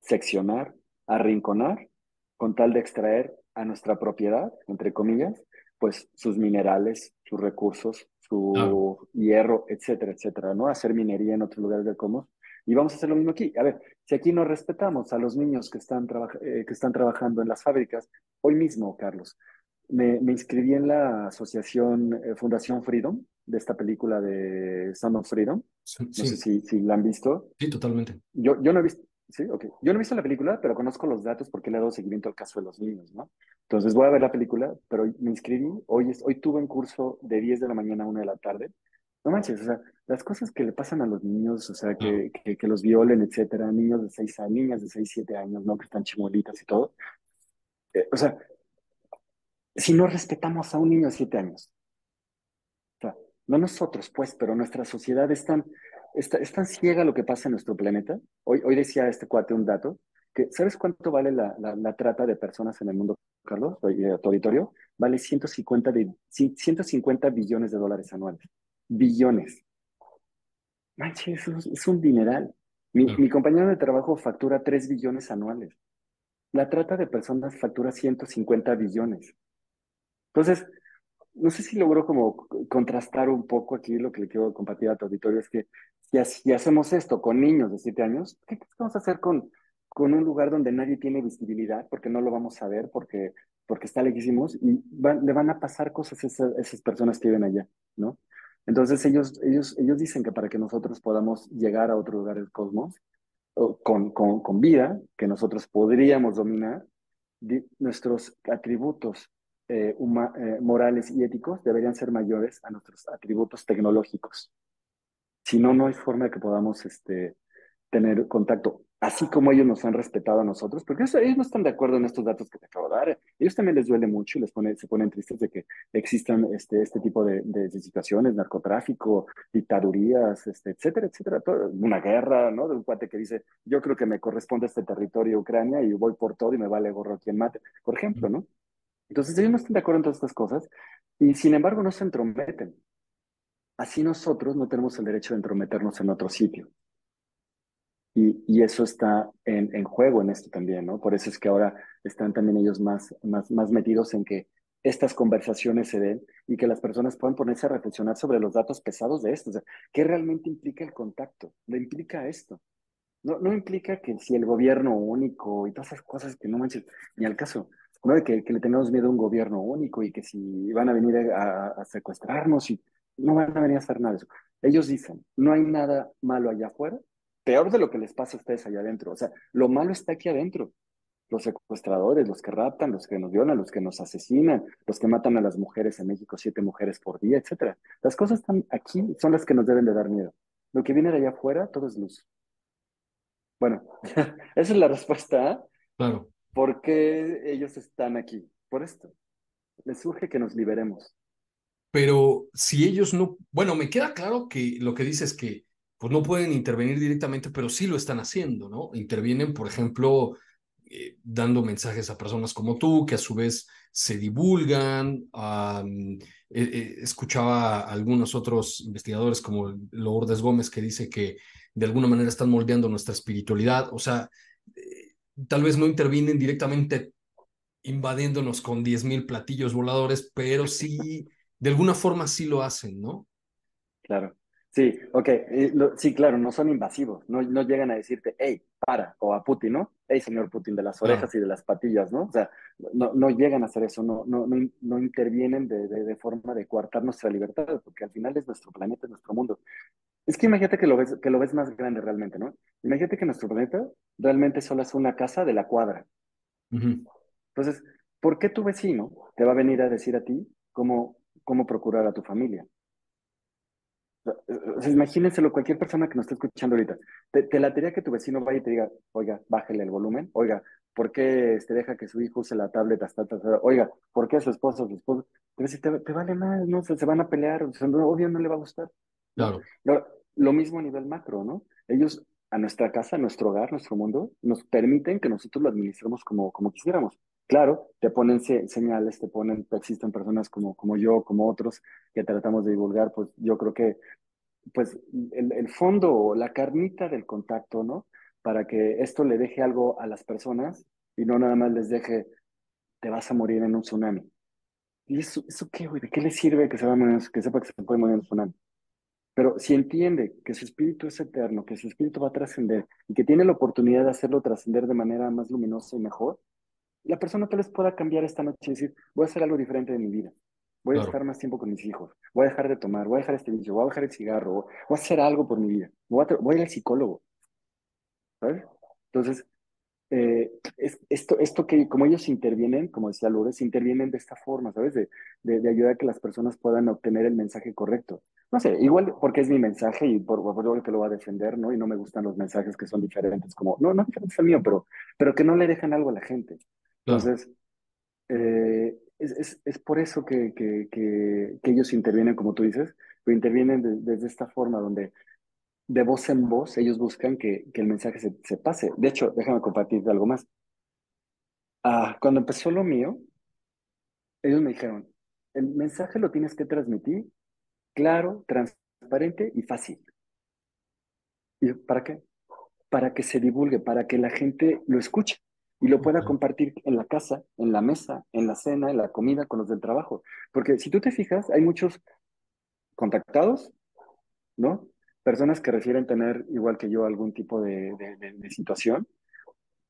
seccionar, arrinconar, con tal de extraer a nuestra propiedad, entre comillas, pues sus minerales, sus recursos, su hierro, etcétera, etcétera, ¿no? Hacer minería en otros lugares del cosmos. Y vamos a hacer lo mismo aquí. A ver, si aquí no respetamos a los niños que están, eh, que están trabajando en las fábricas, hoy mismo, Carlos, me, me inscribí en la asociación eh, Fundación Freedom, de esta película de Sound of Freedom. Sí, No sé si, si la han visto. sí, totalmente. Yo, yo no he visto, sí, ok. Yo no he visto la película, pero conozco los datos porque le he dado seguimiento al caso de los niños, ¿no? Entonces voy a ver la película, pero me inscribí. Hoy, es, hoy tuve un curso de 10 de la mañana a 1 de la tarde. No manches, o sea, las cosas que le pasan a los niños, o sea, que, que, que los violen, etcétera, niños de 6 años, niñas de 6 7 años, ¿no? Que están chimuelitas y todo. Eh, o sea, si no respetamos a un niño de 7 años, no nosotros, pues, pero nuestra sociedad es tan, es, es tan ciega lo que pasa en nuestro planeta. Hoy, hoy decía este cuate un dato, que ¿sabes cuánto vale la, la, la trata de personas en el mundo, Carlos? Oye, a tu auditorio, vale 150, de, ci- 150 billones de dólares anuales. Billones. Manches, eso es, es un dineral. Mi, Claro. mi compañero de trabajo factura 3 billones anuales. La trata de personas factura 150 billones. Entonces, no sé si logro como contrastar un poco aquí lo que le quiero compartir a tu auditorio, es que si, ha- si hacemos esto con niños de 7 años, ¿qué, qué vamos a hacer con, con un lugar donde nadie tiene visibilidad? Porque no lo vamos a ver, porque, porque está lejísimos y van- le van a pasar cosas a esas, esas personas que viven allá, ¿no? Entonces ellos, ellos, ellos dicen que para que nosotros podamos llegar a otro lugar del cosmos, con, con, con vida, que nosotros podríamos dominar, di- nuestros atributos eh, huma- eh, morales y éticos deberían ser mayores a nuestros atributos tecnológicos. Si no, no hay forma de que podamos este, tener contacto, así como ellos nos han respetado a nosotros, porque eso- ellos no están de acuerdo en estos datos que te acabo de dar. Ellos también les duele mucho y les pone, se ponen tristes de que existan este, este tipo de, de- de situaciones, narcotráfico, dictadurías, este, etcétera, etcétera. todo- una guerra, ¿no? De un cuate que dice, yo creo que me corresponde este territorio Ucrania y voy por todo y me vale gorro quien mate, por ejemplo, ¿no? Entonces ellos no están de acuerdo en todas estas cosas y sin embargo no se entrometen. Así nosotros no tenemos el derecho de entrometernos en otro sitio. Y, y eso está en, en juego en esto también, ¿no? Por eso es que ahora están también ellos más, más, más metidos en que estas conversaciones se den y que las personas puedan ponerse a reflexionar sobre los datos pesados de esto. O sea, ¿qué realmente implica el contacto? ¿Le implica esto? No, no implica que si el gobierno único y todas esas cosas que no manches, ni al caso, ¿no? De que, que le tengamos miedo a un gobierno único y que si van a venir a, a secuestrarnos y no van a venir a hacer nada de eso. Ellos dicen, no hay nada malo allá afuera, peor de lo que les pasa a ustedes allá adentro. O sea, lo malo está aquí adentro. Los secuestradores, los que raptan, los que nos violan, los que nos asesinan, los que matan a las mujeres en México, siete mujeres por día, etcétera. Las cosas están aquí, son las que nos deben de dar miedo. Lo que viene de allá afuera, todo es luz. Bueno, (laughs) esa es la respuesta. ¿eh? Claro. ¿Por qué ellos están aquí? Por esto. Les surge que nos liberemos. Pero si ellos no, bueno, me queda claro que lo que dices es que pues no pueden intervenir directamente, pero sí lo están haciendo, ¿no? Intervienen, por ejemplo, eh, dando mensajes a personas como tú, que a su vez se divulgan. Eh, eh, escuchaba a algunos otros investigadores como Lourdes Gómez que dice que de alguna manera están moldeando nuestra espiritualidad. O sea, tal vez no intervienen directamente invadiéndonos con 10.000 platillos voladores, pero sí, de alguna forma sí lo hacen, ¿no? Claro. Sí, ok, sí, claro, no son invasivos, no, no llegan a decirte, hey, para, o a Putin, ¿no? Hey, señor Putin, de las orejas y de las patillas, ¿no? O sea, no, no llegan a hacer eso, no, no, no, no intervienen de, de, forma de coartar nuestra libertad, porque al final es nuestro planeta, es nuestro mundo. Es que imagínate que lo ves, que lo ves más grande realmente, ¿no? Imagínate que nuestro planeta realmente solo es una casa de la cuadra. Entonces, ¿por qué tu vecino te va a venir a decir a ti cómo, cómo procurar a tu familia? imagínenselo, cualquier persona que nos esté escuchando ahorita, te, te latería que tu vecino vaya y te diga, oiga, bájale el volumen, oiga, ¿por qué este, deja que su hijo use la tablet hasta, oiga, ¿por qué su esposo, su esposo? Pero si te, vale mal, ¿no? Se, se van a pelear, o sea, obvio no le va a gustar. Claro. Lo mismo a nivel macro, ¿no? Ellos a nuestra casa, a nuestro hogar, nuestro mundo, nos permiten que nosotros lo administremos como, como quisiéramos. Claro, te ponen señales, te ponen, existen personas como, como yo, como otros, que tratamos de divulgar, pues yo creo que pues el, el fondo, la carnita del contacto, ¿no? Para que esto le deje algo a las personas y no nada más les deje, te vas a morir en un tsunami. ¿Y eso, qué, güey? ¿De qué le sirve que, a sepa que se puede morir en un tsunami? Pero si entiende que su espíritu es eterno, que su espíritu va a trascender y que tiene la oportunidad de hacerlo trascender de manera más luminosa y mejor, la persona tal vez pueda cambiar esta noche y decir, voy a hacer algo diferente de mi vida. Voy a estar más tiempo con mis hijos. Voy a dejar de tomar, voy a dejar este vicio, voy a dejar el cigarro, voy a hacer algo por mi vida. Voy a, voy a ir al psicólogo. ¿Sabes? Entonces, eh, esto, esto que como ellos intervienen, como decía Lourdes, intervienen de esta forma, ¿sabes? De, de, ayudar a que las personas puedan obtener el mensaje correcto. No sé, igual porque es mi mensaje y por, favor que lo va a defender, ¿no? Y no me gustan los mensajes que son diferentes, como, no, no diferentes al mío, pero, pero que no le dejan algo a la gente. Entonces, eh, es, es, por eso que, que, que, ellos intervienen, como tú dices, pero intervienen desde esta forma donde de voz en voz ellos buscan que, que el mensaje se, se, pase. De hecho, déjame compartir algo más. Ah, cuando empezó lo mío, ellos me dijeron, el mensaje lo tienes que transmitir claro, transparente y fácil. ¿Y para qué? Para que se divulgue, para que la gente lo escuche y lo pueda compartir en la casa, en la mesa, en la cena, en la comida, con los del trabajo. Porque si tú te fijas, hay muchos contactados, ¿no? Personas que refieren tener, igual que yo, algún tipo de, de situación,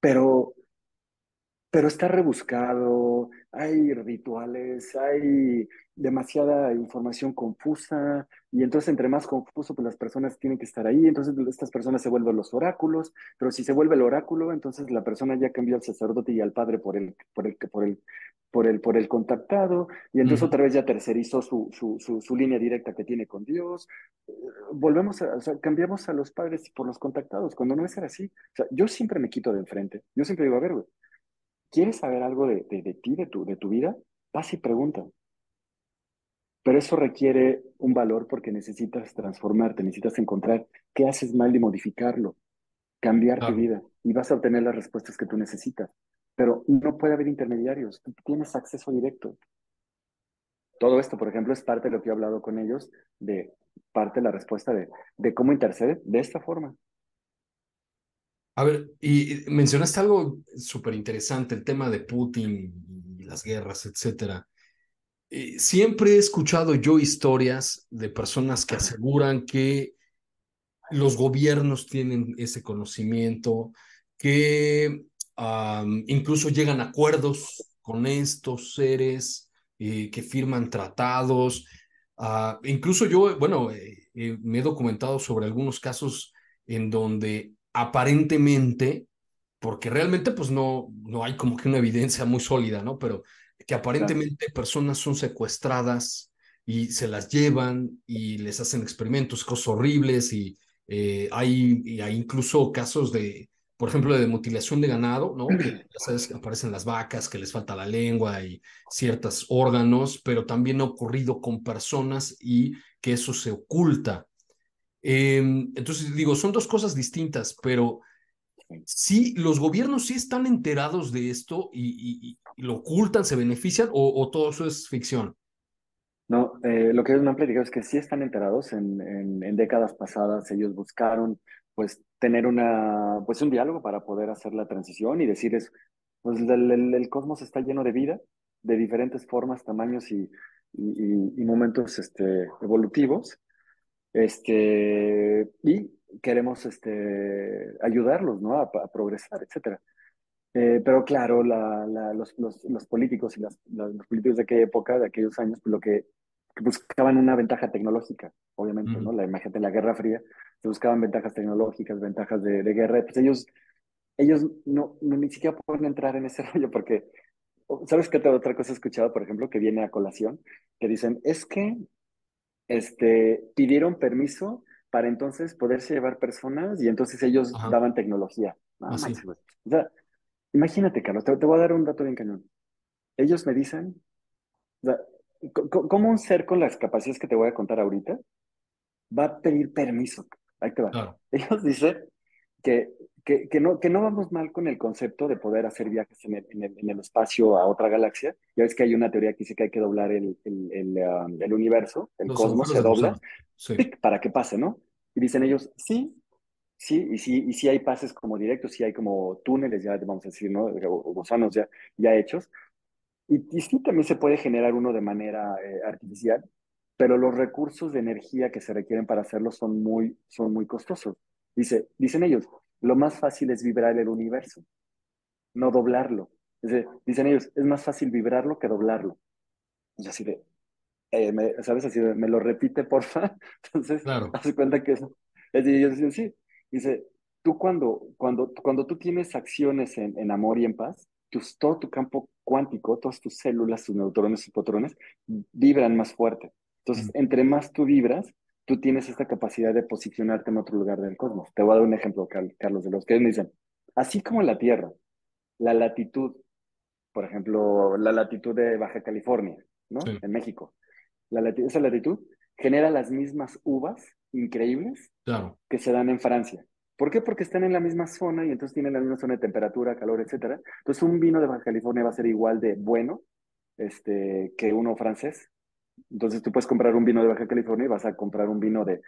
pero pero está rebuscado, hay rituales, hay demasiada información confusa, y entonces entre más confuso, pues las personas tienen que estar ahí, entonces estas personas se vuelven los oráculos, pero si se vuelve el oráculo, entonces la persona ya cambió al sacerdote y al padre por el, por el, por el, por el, por el contactado, y entonces otra vez ya tercerizó su, su, su, línea directa que tiene con Dios. Volvemos a, o sea, cambiamos a los padres por los contactados, cuando no es así. O sea, yo siempre me quito de enfrente, yo siempre digo, a ver, güey, ¿Quieres saber algo de, de, ti, de tu, de tu vida? Vas y pregunta. Pero eso requiere un valor porque necesitas transformarte, necesitas encontrar qué haces mal y modificarlo, cambiar tu vida y vas a obtener las respuestas que tú necesitas. Pero no puede haber intermediarios, tú tienes acceso directo. Todo esto, por ejemplo, es parte de lo que he hablado con ellos, de parte de la respuesta de, de cómo interceder de esta forma. A ver, y mencionaste algo súper interesante, el tema de Putin y las guerras, etcétera. Eh, siempre he escuchado yo historias de personas que aseguran que los gobiernos tienen ese conocimiento, que incluso llegan a acuerdos con estos seres, eh, que firman tratados. Ah, incluso yo, bueno, eh, me he documentado sobre algunos casos en donde aparentemente, porque realmente pues no, no hay como que una evidencia muy sólida, ¿no? Pero que aparentemente personas son secuestradas y se las llevan y les hacen experimentos, cosas horribles y, eh, hay, y hay incluso casos de, por ejemplo, de mutilación de ganado, ¿no? Que (clears throat) ya sabes que aparecen las vacas, que les falta la lengua y ciertos órganos, pero también ha ocurrido con personas y que eso se oculta. Em, entonces, digo, son dos cosas distintas, pero sí, los gobiernos sí están enterados de esto y, lo ocultan, se benefician o, todo eso es ficción. No, eh, lo que ellos me han platicado es que sí están enterados. En, en, décadas pasadas ellos buscaron pues tener una, pues un diálogo para poder hacer la transición y decirles, pues el, el, cosmos está lleno de vida, de diferentes formas, tamaños y, y, y momentos este, evolutivos. Este, y queremos este, ayudarlos ¿no? a, progresar, etc. Eh, pero claro, la, la, los, los, los, políticos y las, los políticos de aquella época, de aquellos años, pues lo que, buscaban una ventaja tecnológica, obviamente, ¿no? La imagen de la Guerra Fría, se buscaban ventajas tecnológicas, ventajas de, de guerra, pues ellos, ellos no, no, ni siquiera pueden entrar en ese (laughs) rollo porque, ¿sabes qué otra cosa he escuchado, por ejemplo, que viene a colación? Que dicen, es que este, pidieron permiso para entonces poderse llevar personas y entonces ellos daban tecnología. o sea, imagínate, Carlos, te, voy a dar un dato bien cañón. Ellos me dicen, ¿cómo un ser con las capacidades que te voy a contar ahorita va a pedir permiso? Ahí te va. (laughs) Ellos dicen que, que, que, no, que no vamos mal con el concepto de poder hacer viajes en el, en el, espacio a otra galaxia. Ya ves que hay una teoría que dice que hay que doblar el, el, um, el universo, el cosmos se dobla (laughs) para que pase, ¿no? Y dicen ellos, sí, sí, y sí, y sí hay pases como directos, sí hay como túneles, ya vamos a decir, ¿no? O, gusanos ya, ya hechos. Y, y, sí también se puede generar uno de manera eh, artificial, pero los recursos de energía que se requieren para hacerlo son muy, son muy costosos. Dice, dicen ellos, lo más fácil es vibrar el universo, no doblarlo. dicen ellos, es más fácil vibrarlo que doblarlo. Y así de, eh, me, ¿sabes? Así de, me lo repite, (laughs) porfa. Entonces, claro. hace cuenta que eso. Es decir, ellos dicen, sí. Dice, tú cuando, cuando, cuando tú tienes acciones en, en amor y en paz, todo tu campo cuántico, todas tus células, tus neutrones, tus protones, vibran más fuerte. Entonces, mm. entre más tú vibras, tú tienes esta capacidad de posicionarte en otro lugar del cosmos. Te voy a dar un ejemplo, Carlos, de los que me dicen, así como la Tierra, la latitud, por ejemplo, la latitud de Baja California, ¿no? En México. La esa latitud genera las mismas uvas increíbles que se dan en Francia. ¿Por qué? Porque están en la misma zona y entonces tienen la misma zona de temperatura, calor, etcétera. Entonces un vino de Baja California va a ser igual de bueno este, que uno francés, entonces tú puedes comprar un vino de Baja California y vas a comprar un vino de,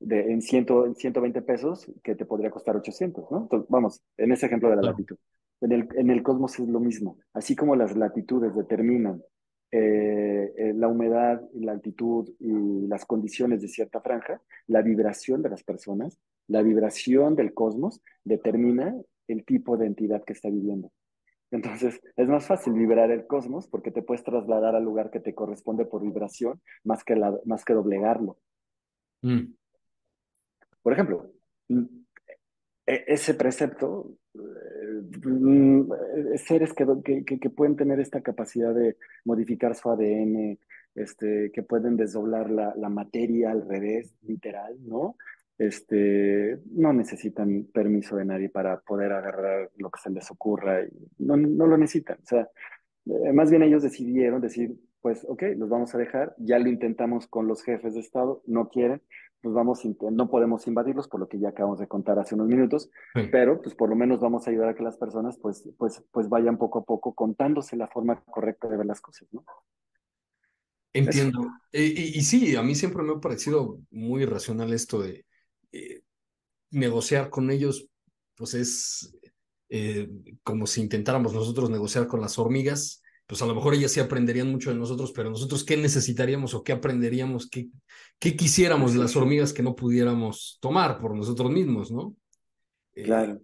de en, ciento, en 120 pesos que te podría costar 800, ¿no? Entonces, vamos, en ese ejemplo de la latitud. En el, en el cosmos es lo mismo. Así como las latitudes determinan eh, eh, la humedad, la altitud y las condiciones de cierta franja, la vibración de las personas, la vibración del cosmos determina el tipo de entidad que está viviendo. Entonces, es más fácil vibrar el cosmos porque te puedes trasladar al lugar que te corresponde por vibración más que, la, más que doblegarlo. Mm. Por ejemplo, mm, e, ese precepto, eh, mm, seres que, que, que, pueden tener esta capacidad de modificar su ADN, este, que pueden desdoblar la, la materia al revés, literal, ¿no? Este, no necesitan permiso de nadie para poder agarrar lo que se les ocurra, y no, no lo necesitan. O sea, eh, más bien ellos decidieron decir, pues, ok, los vamos a dejar, ya lo intentamos con los jefes de Estado, no quieren, pues vamos, no podemos invadirlos, por lo que ya acabamos de contar hace unos minutos, pero pues por lo menos vamos a ayudar a que las personas pues, pues, pues vayan poco a poco contándose la forma correcta de ver las cosas, ¿no? Entiendo. y, y, sí, a mí siempre me ha parecido muy irracional esto de, eh, negociar con ellos, pues es eh, como si intentáramos nosotros negociar con las hormigas, pues a lo mejor ellas sí aprenderían mucho de nosotros, pero nosotros qué necesitaríamos o qué aprenderíamos, qué, qué quisiéramos de las hormigas que no pudiéramos tomar por nosotros mismos, ¿no? Eh, claro.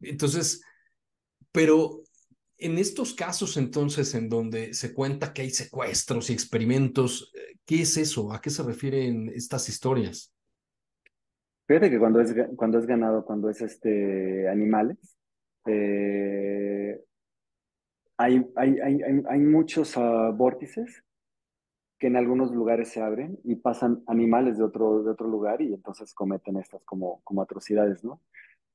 entonces, pero en estos casos entonces en donde se cuenta que hay secuestros y experimentos, ¿qué es eso? ¿A qué se refieren estas historias? Fíjate que cuando es, cuando es ganado, cuando es este, animales, eh, hay, hay, hay, hay, muchos uh, vórtices que en algunos lugares se abren y pasan animales de otro, de otro lugar y entonces cometen estas como, como atrocidades, ¿no?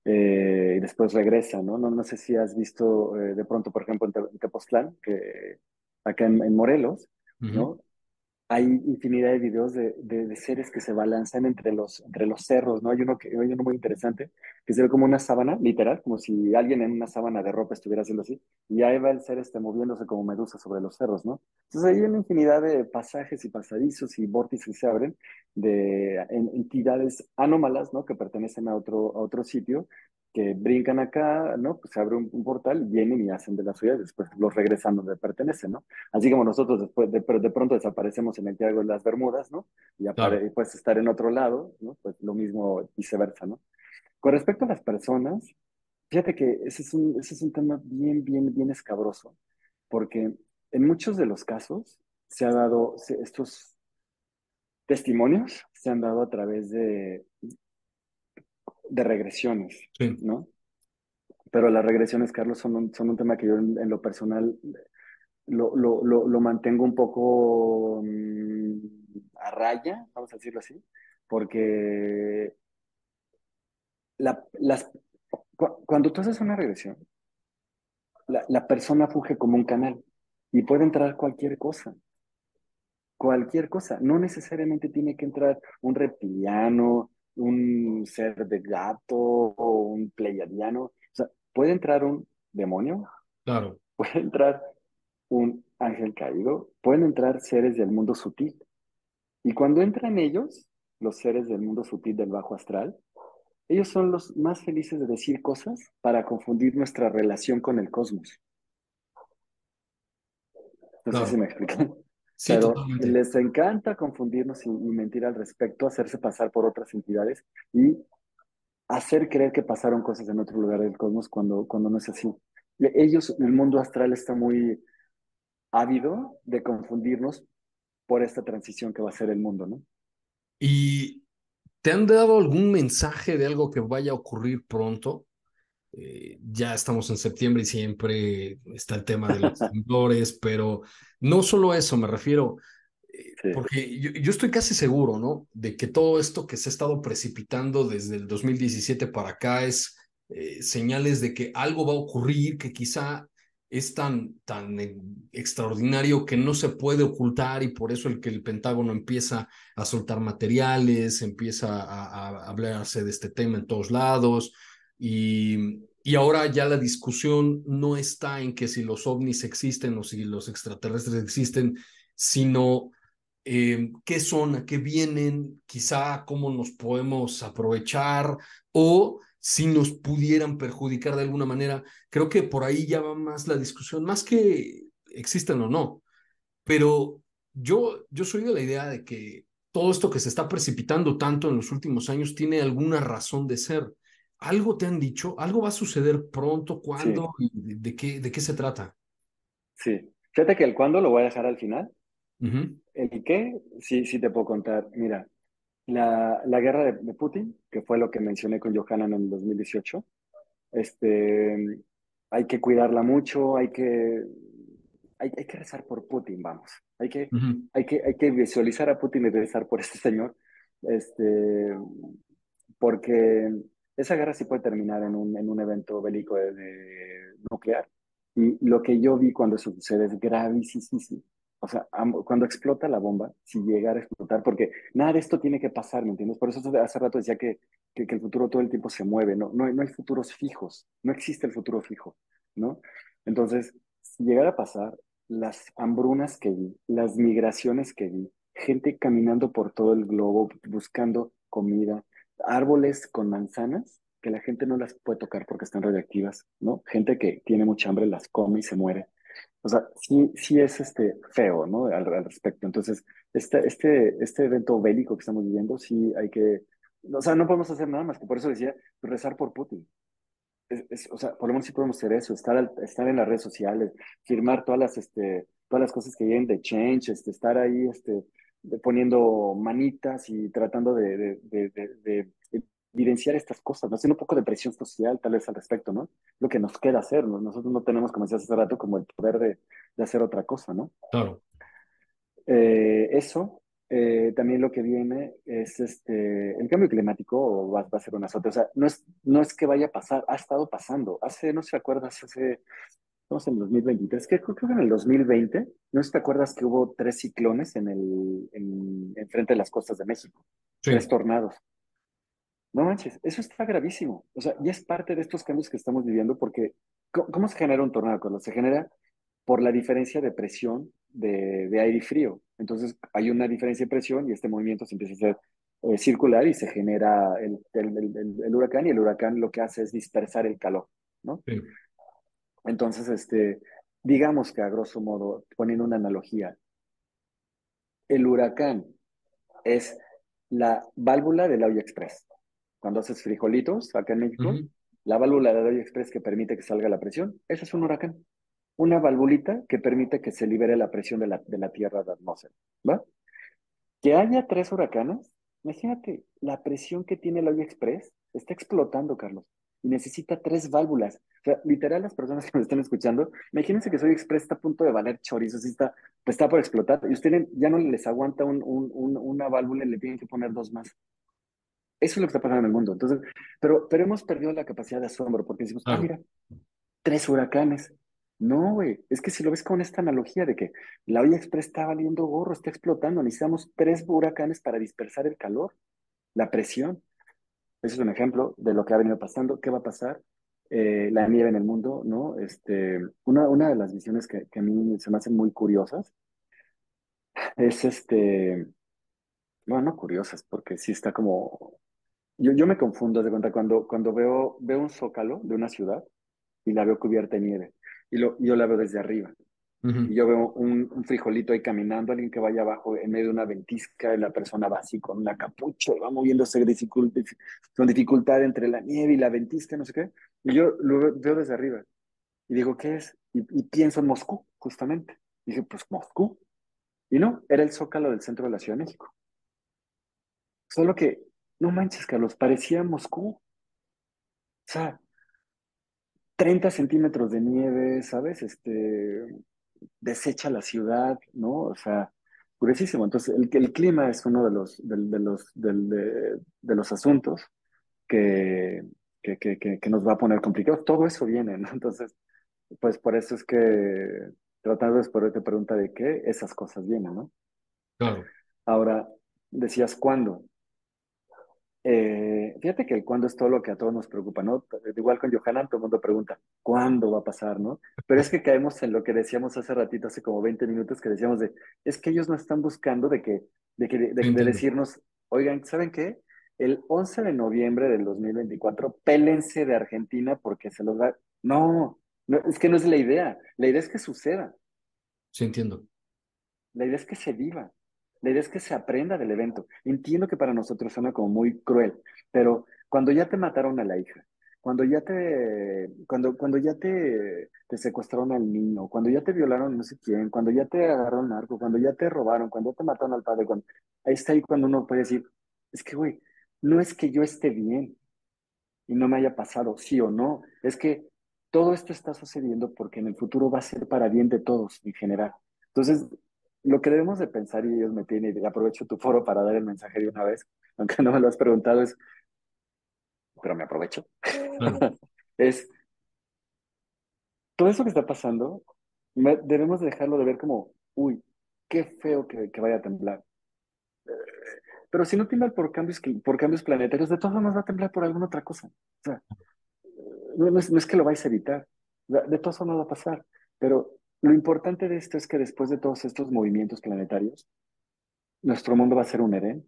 Eh, y después regresan, ¿no? ¿no? No sé si has visto eh, de pronto, por ejemplo, en, Tepoztlán, que acá en, Morelos, ¿no? Hay infinidad de videos de, de, seres que se balanzan entre los, entre los cerros, ¿no? Hay uno, que, hay uno muy interesante que se ve como una sábana, literal, como si alguien en una sábana de ropa estuviera haciendo así, y ahí va el ser este, moviéndose como medusa sobre los cerros, ¿no? Entonces hay una infinidad de pasajes y pasadizos y vórtices que se abren de entidades anómalas, ¿no? Que pertenecen a otro, a otro sitio que brincan acá, ¿no? Pues se abre un, portal, vienen y hacen de la suya, después los regresan donde pertenecen, ¿no? Así como nosotros después de, de pronto desaparecemos en el Triángulo de las Bermudas, ¿no? Y puedes estar en otro lado, ¿no? Pues lo mismo viceversa, ¿no? Con respecto a las personas, fíjate que ese es un, ese es un tema bien, bien, bien escabroso, porque en muchos de los casos se ha dado, estos testimonios se han dado a través de, de regresiones, ¿no? Pero las regresiones, Carlos, son un, son un tema que yo en, lo personal lo, lo, lo, mantengo un poco mm, a raya, vamos a decirlo así, porque la, las, cuando tú haces una regresión, la, la persona fuge como un canal y puede entrar cualquier cosa cualquier cosa. No necesariamente tiene que entrar un reptiliano, un ser de gato o un pleiadiano. O sea, puede entrar un demonio. Claro. (laughs) Puede entrar un ángel caído. Pueden entrar seres del mundo sutil. Y cuando entran ellos, los seres del mundo sutil del bajo astral, ellos son los más felices de decir cosas para confundir nuestra relación con el cosmos. No sé si me explican. (laughs) Pero les encanta confundirnos y, mentir al respecto, hacerse pasar por otras entidades y hacer creer que pasaron cosas en otro lugar del cosmos cuando, cuando no es así. Ellos, el mundo astral está muy ávido de confundirnos por esta transición que va a ser el mundo, ¿no? ¿Y te han dado algún mensaje de algo que vaya a ocurrir pronto? Eh, ya estamos en septiembre y siempre está el tema de los (laughs) temblores, pero no solo eso, me refiero, eh, porque yo, estoy casi seguro, ¿no? De que todo esto que se ha estado precipitando desde el 2017 para acá es eh, señales de que algo va a ocurrir que quizá es tan, tan extraordinario que no se puede ocultar y por eso el que el Pentágono empieza a soltar materiales, empieza a hablarse de este tema en todos lados, y, y ahora ya la discusión no está en que si los ovnis existen o si los extraterrestres existen, sino eh, qué son, a qué vienen, quizá cómo nos podemos aprovechar o si nos pudieran perjudicar de alguna manera. Creo que por ahí ya va más la discusión, más que existen o no. Pero yo, yo soy de la idea de que todo esto que se está precipitando tanto en los últimos años tiene alguna razón de ser. ¿Algo te han dicho? ¿Algo va a suceder pronto? ¿Cuándo? de, qué, ¿De qué se trata? Sí. Fíjate que el cuándo lo voy a dejar al final. El qué, sí, sí te puedo contar. Mira, la, la guerra de, Putin, que fue lo que mencioné con Johanan en el 2018, este, hay que cuidarla mucho, hay que, hay, hay que rezar por Putin, vamos. Hay que, hay, que, hay que visualizar a Putin y rezar por este señor, este, porque esa guerra sí puede terminar en un, en un evento bélico nuclear. Y lo que yo vi cuando sucede es gravísimo. O sea, cuando explota la bomba, si llegara a explotar, porque nada de esto tiene que pasar, ¿me entiendes? Por eso hace rato decía que, que, el futuro todo el tiempo se mueve, ¿no? No no hay futuros fijos, no existe el futuro fijo, ¿no? Entonces, si llegara a pasar, las hambrunas que vi, las migraciones que vi, gente caminando por todo el globo buscando comida, árboles con manzanas que la gente no las puede tocar porque están radioactivas, ¿no? Gente que tiene mucha hambre las come y se muere. O sea, sí, sí es este feo, ¿no? Al, respecto. Entonces, este, este, este evento bélico que estamos viviendo, sí hay que, o sea, no podemos hacer nada más que por eso decía, rezar por Putin. o sea, por lo menos sí podemos hacer eso, estar, estar en las redes sociales, firmar todas las, este, todas las cosas que vienen de Change, este, estar ahí, este, poniendo manitas y tratando de, de, evidenciar estas cosas, ¿no? haciendo un poco de presión social tal vez al respecto, ¿no? Lo que nos queda hacer, ¿no? Nosotros no tenemos, como decías hace rato, como el poder de, hacer otra cosa, ¿no? Claro. Eh, eso, eh, también lo que viene es este, el cambio climático va, va, a ser un azote. O sea, no es, no es que vaya a pasar, ha estado pasando. Hace, no se acuerdas, hace estamos en el 2023, que creo que en el 2020, no sé si te acuerdas que hubo tres ciclones en el, en, frente de las costas de México, tres tornados. No manches, eso está gravísimo. O sea, ya es parte de estos cambios que estamos viviendo porque, ¿cómo, se genera un tornado? Cuando se genera por la diferencia de presión de, de, aire y frío. Entonces hay una diferencia de presión y este movimiento se empieza a hacer eh, circular y se genera el, el, el, huracán y el huracán lo que hace es dispersar el calor, ¿no? Entonces, este, digamos que a grosso modo, poniendo una analogía, el huracán es la válvula del olla express. Cuando haces frijolitos acá en México, la válvula del olla express que permite que salga la presión, eso es un huracán una valvulita que permite que se libere la presión de la, de la Tierra de atmósfera, ¿va? Que haya tres huracanes, imagínate, la presión que tiene el Oye Express está explotando, Carlos, y necesita tres válvulas. O sea, literal, las personas que me están escuchando, imagínense que Soy Express está a punto de valer chorizo, así está, pues está por explotar, y ustedes ya no les aguanta un, un, una válvula y le tienen que poner dos más. Eso es lo que está pasando en el mundo. Entonces, pero, pero hemos perdido la capacidad de asombro porque decimos, ah, mira, tres huracanes. No, güey, es que si lo ves con esta analogía de que la olla express está valiendo gorro, está explotando, necesitamos tres huracanes para dispersar el calor, la presión. Ese es un ejemplo de lo que ha venido pasando. ¿Qué va a pasar? Eh, la nieve en el mundo, ¿no? Este, una, una de las visiones que, que, a mí se me hacen muy curiosas es este, bueno, no curiosas, porque sí está como, yo, yo me confundo de cuenta cuando, cuando veo, veo un zócalo de una ciudad y la veo cubierta de nieve y lo, yo la veo desde arriba. Y yo veo un, frijolito ahí caminando, alguien que vaya abajo en medio de una ventisca, y la persona va así con una capucha, va moviéndose con dificultad entre la nieve y la ventisca, no sé qué. Y yo lo veo desde arriba. Y digo, ¿qué es? Y, pienso en Moscú, justamente. Y dije, pues Moscú. Y no, era el zócalo del centro de la Ciudad de México. Solo que, no manches, Carlos, parecía Moscú. O sea, 30 centímetros de nieve, ¿sabes? Este, desecha la ciudad, ¿no? O sea, purísimo. Entonces, el, el clima es uno de los, de, los, de, de, los asuntos que, que, que, que, nos va a poner complicados. Todo eso viene, ¿no? (laughs) Entonces, pues por eso es que tratando de responder pregunta de qué, esas cosas vienen, ¿no? Claro. Ahora, decías cuándo. Eh, fíjate que el cuándo es todo lo que a todos nos preocupa, ¿no? Igual con Johanan, todo el mundo pregunta, ¿cuándo va a pasar, no? Pero es que caemos en lo que decíamos hace ratito, hace como 20 minutos, que decíamos de, es que ellos no están buscando de que, de, que, de, decirnos, oigan, ¿saben qué? El 11 de noviembre del 2024, pélense de Argentina porque se los va... No, no, es que no es la idea. La idea es que suceda. Sí, entiendo. La idea es que se viva. La idea es que se aprenda del evento. Entiendo que para nosotros suena como muy cruel, pero cuando ya te mataron a la hija, cuando ya te, cuando, cuando ya te, te secuestraron al niño, cuando ya te violaron no sé quién, cuando ya te agarraron narco, cuando ya te robaron, cuando ya te mataron al padre, cuando, ahí está ahí cuando uno puede decir, es que, güey, no es que yo esté bien y no me haya pasado, sí o no, es que todo esto está sucediendo porque en el futuro va a ser para bien de todos en general. Entonces, lo que debemos de pensar, y ellos me tienen, y aprovecho tu foro para dar el mensaje de una vez, aunque no me lo has preguntado, es, pero me aprovecho, (laughs) es, todo eso que está pasando, debemos dejarlo de ver como, uy, qué feo que, que vaya a temblar. Pero si no tiembla por cambios, por cambios planetarios, de todas formas va a temblar por alguna otra cosa. O sea, no, es, no es, que lo vais a evitar, de todas formas va a pasar, pero lo importante de esto es que después de todos estos movimientos planetarios, nuestro mundo va a ser un Edén.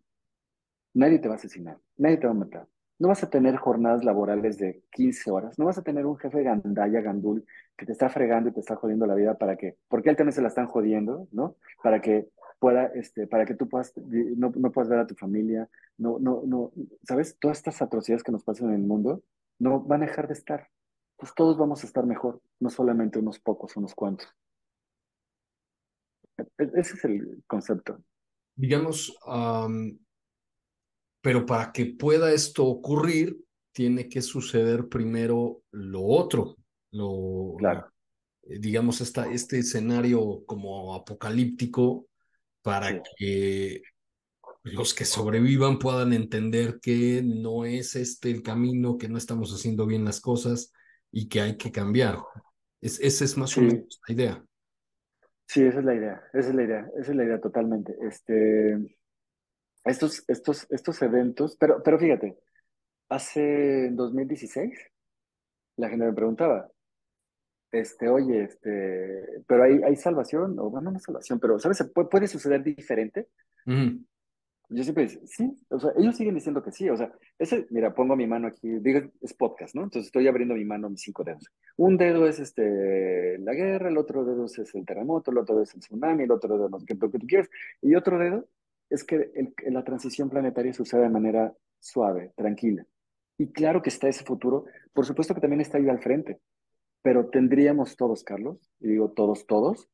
Nadie te va a asesinar, nadie te va a matar. No vas a tener jornadas laborales de 15 horas, no vas a tener un jefe gandaya, gandul, que te está fregando y te está jodiendo la vida para que, porque él también se la están jodiendo, ¿no? Para que pueda, este, para que tú puedas, no, no puedas ver a tu familia, no, no, no, ¿sabes? Todas estas atrocidades que nos pasan en el mundo no van a dejar de estar pues todos vamos a estar mejor, no solamente unos pocos, unos cuantos. E-, ese es el concepto. Digamos, pero para que pueda esto ocurrir, tiene que suceder primero lo otro, lo, claro. Eh, digamos, esta, este escenario como apocalíptico para que los que sobrevivan puedan entender que no es este el camino, que no estamos haciendo bien las cosas y que hay que cambiar. Es, esa es más o menos la idea. Sí, esa es la idea, esa es la idea, esa es la idea totalmente. Este, estos, estos, estos eventos, pero, pero fíjate, hace en 2016 la gente me preguntaba, este, oye, este, pero hay, hay salvación, o bueno, no salvación, pero, ¿sabes? ¿Puede, puede suceder diferente? Yo siempre digo, sí, o sea, ellos siguen diciendo que sí, o sea, ese, mira, pongo mi mano aquí, digo, es podcast, ¿no? Entonces estoy abriendo mi mano, mis cinco dedos. Un dedo es este, la guerra, el otro dedo es el terremoto, el otro dedo es el tsunami, el otro dedo es lo que, tú quieras, y otro dedo es que la transición planetaria sucede de manera suave, tranquila. Y claro que está ese futuro, por supuesto que también está ahí al frente, pero tendríamos todos, Carlos, y digo todos, todos,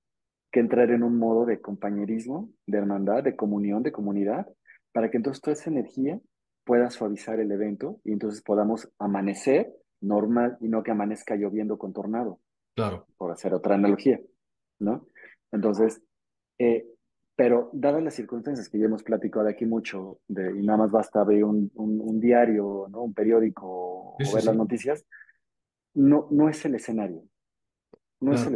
que entrar en un modo de compañerismo, de hermandad, de comunión, de comunidad, para que entonces toda esa energía pueda suavizar el evento y entonces podamos amanecer normal y no que amanezca lloviendo con tornado. Claro. Por hacer otra analogía, ¿no? Entonces, eh, pero dadas las circunstancias que ya hemos platicado aquí mucho, de, y nada más basta ver un, un, diario, ¿no? un periódico o ver las noticias, no, no es el escenario. No es el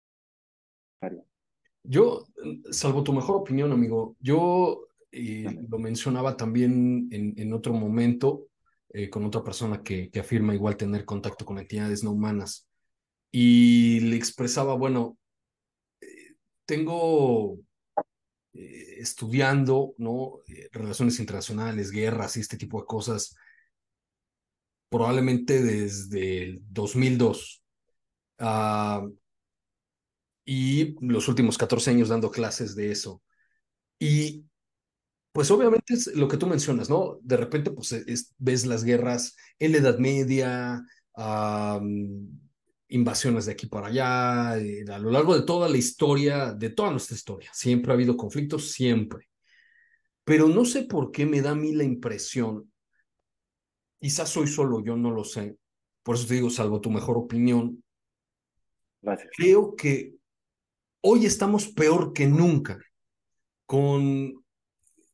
yo, salvo tu mejor opinión, amigo, yo lo mencionaba también en, otro momento eh, con otra persona que, que, afirma igual tener contacto con entidades no humanas y le expresaba, bueno, eh, tengo eh, estudiando, ¿no? relaciones internacionales, guerras y este tipo de cosas, probablemente desde el 2002. Uh, y los últimos 14 años dando clases de eso. Y pues obviamente es lo que tú mencionas, ¿no? De repente pues ves las guerras en la Edad Media, invasiones de aquí para allá, eh, a lo largo de toda la historia, de toda nuestra historia. Siempre ha habido conflictos, siempre. Pero no sé por qué me da a mí la impresión, quizás soy solo yo, no lo sé, por eso te digo, salvo tu mejor opinión, creo que Hoy estamos peor que nunca con,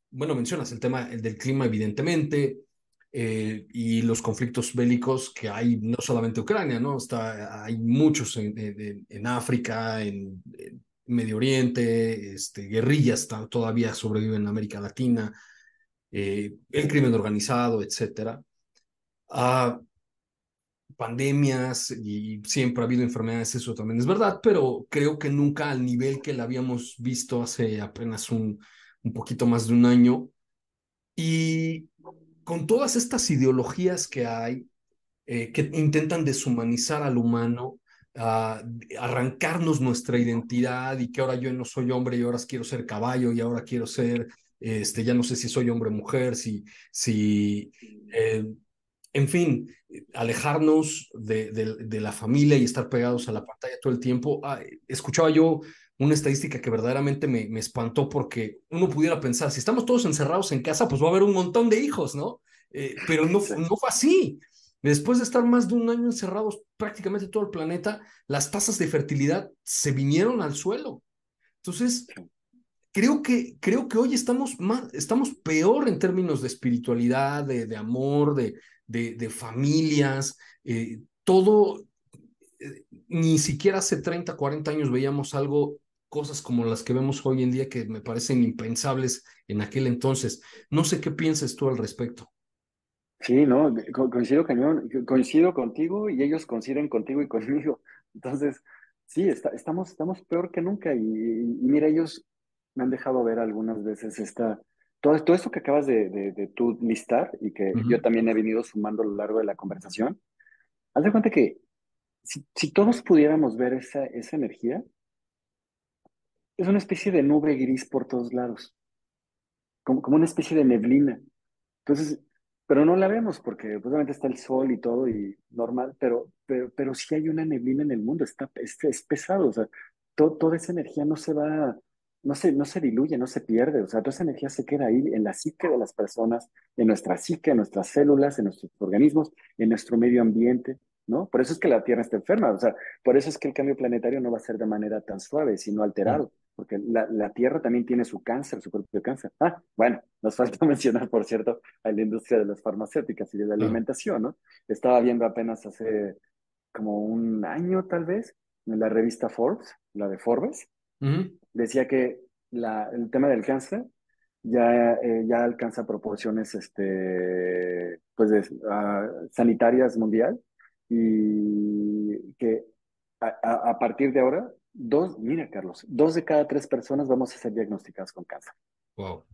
bueno, mencionas el tema del clima, evidentemente, eh, y los conflictos bélicos que hay, no solamente Ucrania, ¿no? Está, hay muchos en, en, África, en, Medio Oriente, este, guerrillas todavía sobreviven en América Latina, eh, el crimen organizado, etcétera. Ah, pandemias y siempre ha habido enfermedades, eso también es verdad, pero creo que nunca al nivel que la habíamos visto hace apenas un, un poquito más de un año. Y con todas estas ideologías que hay, eh, que intentan deshumanizar al humano, arrancarnos nuestra identidad y que ahora yo no soy hombre y ahora quiero ser caballo y ahora quiero ser, este, ya no sé si soy hombre o mujer, si, si eh, en fin, alejarnos de, de, la familia y estar pegados a la pantalla todo el tiempo. Ah, escuchaba yo una estadística que verdaderamente me, me, espantó porque uno pudiera pensar, si estamos todos encerrados en casa, pues va a haber un montón de hijos, ¿no? Eh, pero no, no fue así. Después de estar más de un año encerrados prácticamente todo el planeta, las tasas de fertilidad se vinieron al suelo. Entonces, creo que, creo que hoy estamos, más, estamos peor en términos de espiritualidad, de, de amor, de, de, familias, eh, todo, eh, ni siquiera hace 30, 40 años veíamos algo, cosas como las que vemos hoy en día que me parecen impensables en aquel entonces. No sé qué piensas tú al respecto. Sí, no, coincido cañón, coincido contigo y ellos coinciden contigo y conmigo. (laughs) Entonces, sí, estamos, estamos peor que nunca y, mira, ellos me han dejado ver algunas veces esta, todo, todo esto que acabas de, de, tú listar y que yo también he venido sumando a lo largo de la conversación, haz de cuenta que si, si, todos pudiéramos ver esa, esa energía, es una especie de nube gris por todos lados, como, como una especie de neblina. Entonces, pero no la vemos porque pues, obviamente está el sol y todo y normal, pero, pero, pero sí hay una neblina en el mundo, está, es, es pesado, o sea, toda esa energía no se va, no se, no se diluye, no se pierde, o sea, toda esa energía se queda ahí en la psique de las personas, en nuestra psique, en nuestras células, en nuestros organismos, en nuestro medio ambiente, ¿no? Por eso es que la Tierra está enferma, o sea, por eso es que el cambio planetario no va a ser de manera tan suave, sino alterado, porque la, la Tierra también tiene su cáncer, su propio cáncer. Ah, bueno, nos falta (laughs) mencionar, por cierto, a la industria de las farmacéuticas y de la alimentación, ¿no? Estaba viendo apenas hace como un año, tal vez, en la revista Forbes, la de Forbes, decía que la, el tema del cáncer ya, eh, ya alcanza proporciones este, pues de, uh, sanitarias mundial y que a, a, a, partir de ahora, dos, mira Carlos, dos de cada tres personas vamos a ser diagnosticadas con cáncer. Wow.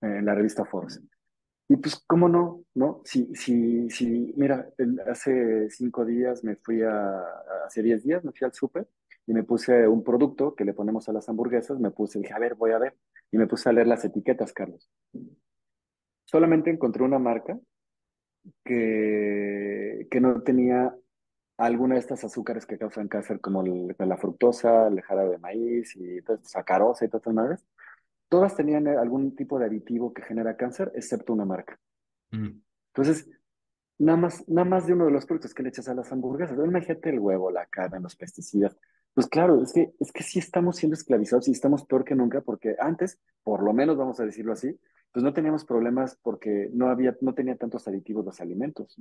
En la revista Forbes. Y pues, ¿cómo no? ¿No? Si, si, si, mira, el, hace cinco días me fui a, hace diez días me fui al súper y me puse un producto que le ponemos a las hamburguesas, me puse, dije, a ver, voy a ver, y me puse a leer las etiquetas, Carlos. Solamente encontré una marca que, que no tenía alguna de estas azúcares que causan cáncer, como el, la fructosa, el jarabe de maíz y sacarosa y todas estas madres. Todas tenían algún tipo de aditivo que genera cáncer, excepto una marca. Mm. Entonces, nada más, nada más de uno de los productos que le echas a las hamburguesas. Imagínate el huevo, la carne, los pesticidas. Pues claro, es que, es que sí estamos siendo esclavizados y estamos peor que nunca porque antes, por lo menos vamos a decirlo así, pues no teníamos problemas porque no había, no tenía tantos aditivos los alimentos,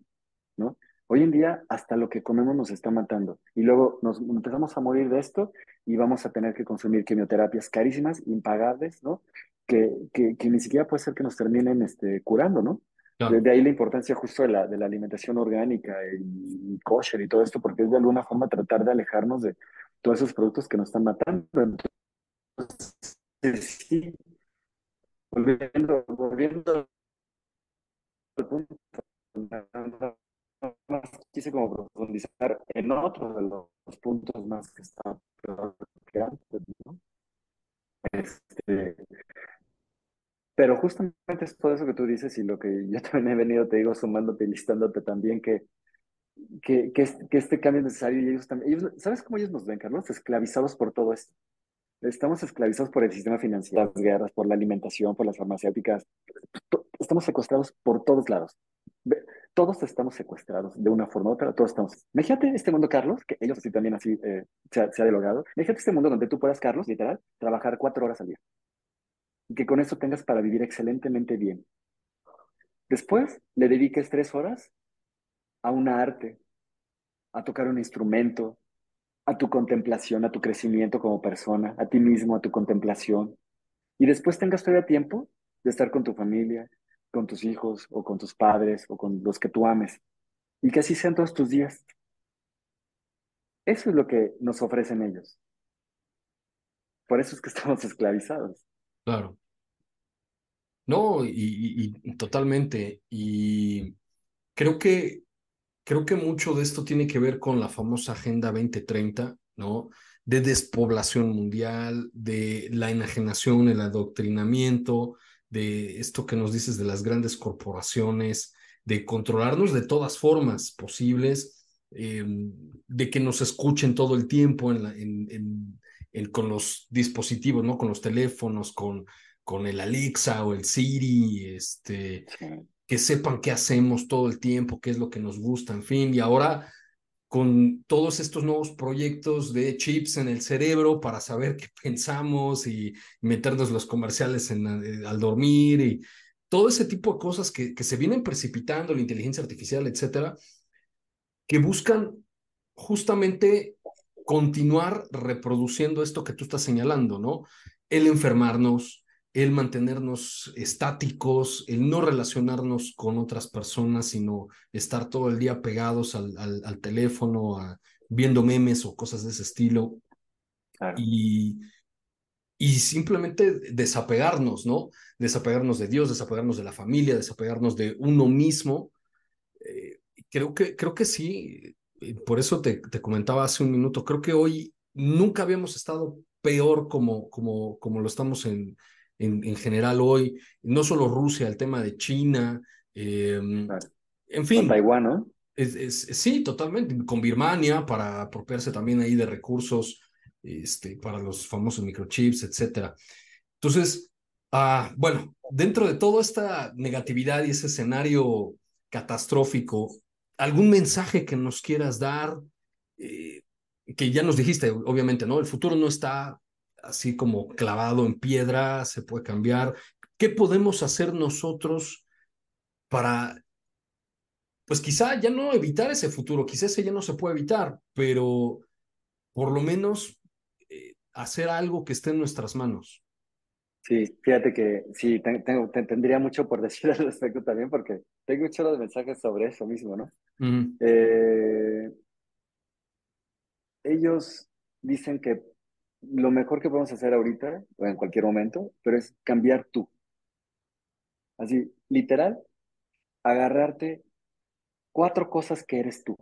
¿no? Hoy en día hasta lo que comemos nos está matando y luego nos empezamos a morir de esto y vamos a tener que consumir quimioterapias carísimas, impagables, ¿no? Que, que, que ni siquiera puede ser que nos terminen este, curando, ¿no? Claro. De, ahí la importancia justo de la, de la alimentación orgánica y, y, kosher y todo esto, porque es de alguna forma tratar de alejarnos de, todos esos productos que nos están matando. Entonces, sí, volviendo, volviendo al punto, quise como profundizar en otro de los puntos más que están peor que antes, ¿no? Este, pero justamente es todo eso que tú dices y lo que yo (laughs) también he venido, te digo, sumándote y listándote también, que que, que, este, cambio es necesario y ellos también, ellos, ¿sabes cómo ellos nos ven, Carlos? Esclavizados por todo esto. Estamos esclavizados por el sistema financiero, las guerras, por la alimentación, por las farmacéuticas. Estamos secuestrados por todos lados. Todos estamos secuestrados de una forma u otra, todos estamos. Imagínate este mundo, Carlos, que ellos así también así eh, se, ha, se ha dialogado. Imagínate este mundo donde tú puedas, Carlos, literal, trabajar cuatro horas al día. Y que con eso tengas para vivir excelentemente bien. Después le dediques tres horas a un arte, a tocar un instrumento, a tu contemplación, a tu crecimiento como persona, a ti mismo, a tu contemplación. Y después tengas todavía tiempo de estar con tu familia, con tus hijos o con tus padres o con los que tú ames. Y que así sean todos tus días. Eso es lo que nos ofrecen ellos. Por eso es que (laughs) estamos esclavizados. Claro. No, y totalmente. Y creo que creo que mucho de esto tiene que ver con la famosa Agenda 2030, ¿no? De despoblación mundial, de la enajenación, el adoctrinamiento, de esto que nos dices de las grandes corporaciones, de controlarnos de todas formas posibles, eh, de que nos escuchen todo el tiempo en con los dispositivos, ¿no? Con los teléfonos, con, con el Alexa o el Siri, este, que sepan qué hacemos todo el tiempo, qué es lo que nos gusta, en fin, y ahora con todos estos nuevos proyectos de chips en el cerebro para saber qué pensamos y meternos los comerciales en, eh, al dormir y todo ese tipo de cosas que, que se vienen precipitando, la inteligencia artificial, etcétera, que buscan justamente continuar reproduciendo esto que tú estás señalando, ¿no? El enfermarnos, el mantenernos estáticos, el no relacionarnos con otras personas, sino estar todo el día pegados al, al, al teléfono, a, viendo memes o cosas de ese estilo. Claro. Y, y simplemente desapegarnos, ¿no? Desapegarnos de Dios, desapegarnos de la familia, desapegarnos de uno mismo. Eh, creo, que, creo que sí, por eso te, te, comentaba hace un minuto, creo que hoy nunca habíamos estado peor como, como, como lo estamos en, en, en general hoy, no solo Rusia, el tema de China, Em, en fin. Con Taiwán, ¿no? Es, sí, totalmente. Con Birmania para apropiarse también ahí de recursos este, para los famosos microchips, etcétera. Entonces, ah, bueno, dentro de toda esta negatividad y ese escenario catastrófico, ¿algún mensaje que nos quieras dar? Eh, que ya nos dijiste, obviamente, ¿no? El futuro no está así como clavado en piedra, se puede cambiar. ¿Qué podemos hacer nosotros para pues quizá ya no evitar ese futuro, quizá ese ya no se puede evitar, pero por lo menos eh, hacer algo que esté en nuestras manos. Sí, fíjate que sí, tengo, tendría mucho por decir (laughs) al respecto también, porque tengo un chorro de mensajes sobre eso mismo, ¿no? Eh, ellos dicen que lo mejor que podemos hacer ahorita, o en cualquier momento, pero es cambiar tú. Así, literal, agarrarte cuatro cosas que eres tú.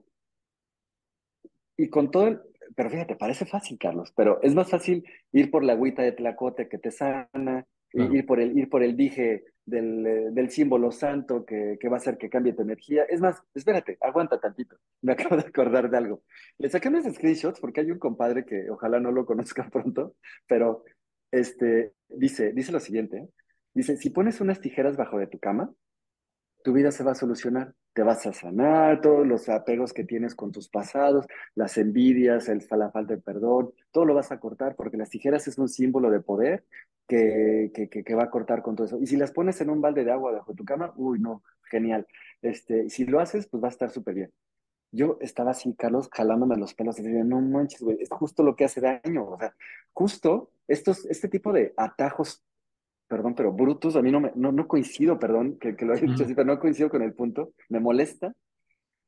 Y con todo el, pero fíjate, parece fácil, Carlos, pero es más fácil ir por la agüita de tlacote que te sana, ir, por el, ir por el dije del, eh, del símbolo santo que, que, va a hacer que cambie tu energía. Es más, espérate, aguanta tantito. (laughs) Me acabo de acordar de algo. Le saqué unos screenshots porque hay un compadre que ojalá no lo conozca (laughs) pronto, pero este, dice, dice lo siguiente. Dice, si pones unas tijeras bajo de tu cama, tu vida se va a solucionar te vas a sanar, todos los apegos que tienes con tus pasados, las envidias, el, la falta de perdón, todo lo vas a cortar porque las tijeras es un símbolo de poder que, que, que, va a cortar con todo eso. Y si las pones en un balde de agua debajo de tu cama, uy, no, genial. Este, si lo haces, pues va a estar súper bien. Yo estaba así, Carlos, jalándome los pelos y decía, no manches, güey, es justo lo que hace daño. O sea, justo estos, este tipo de atajos perdón, pero Brutus, a mí no, me, no, no coincido, perdón, que, que lo haya dicho así, pero no coincido con el punto, me molesta,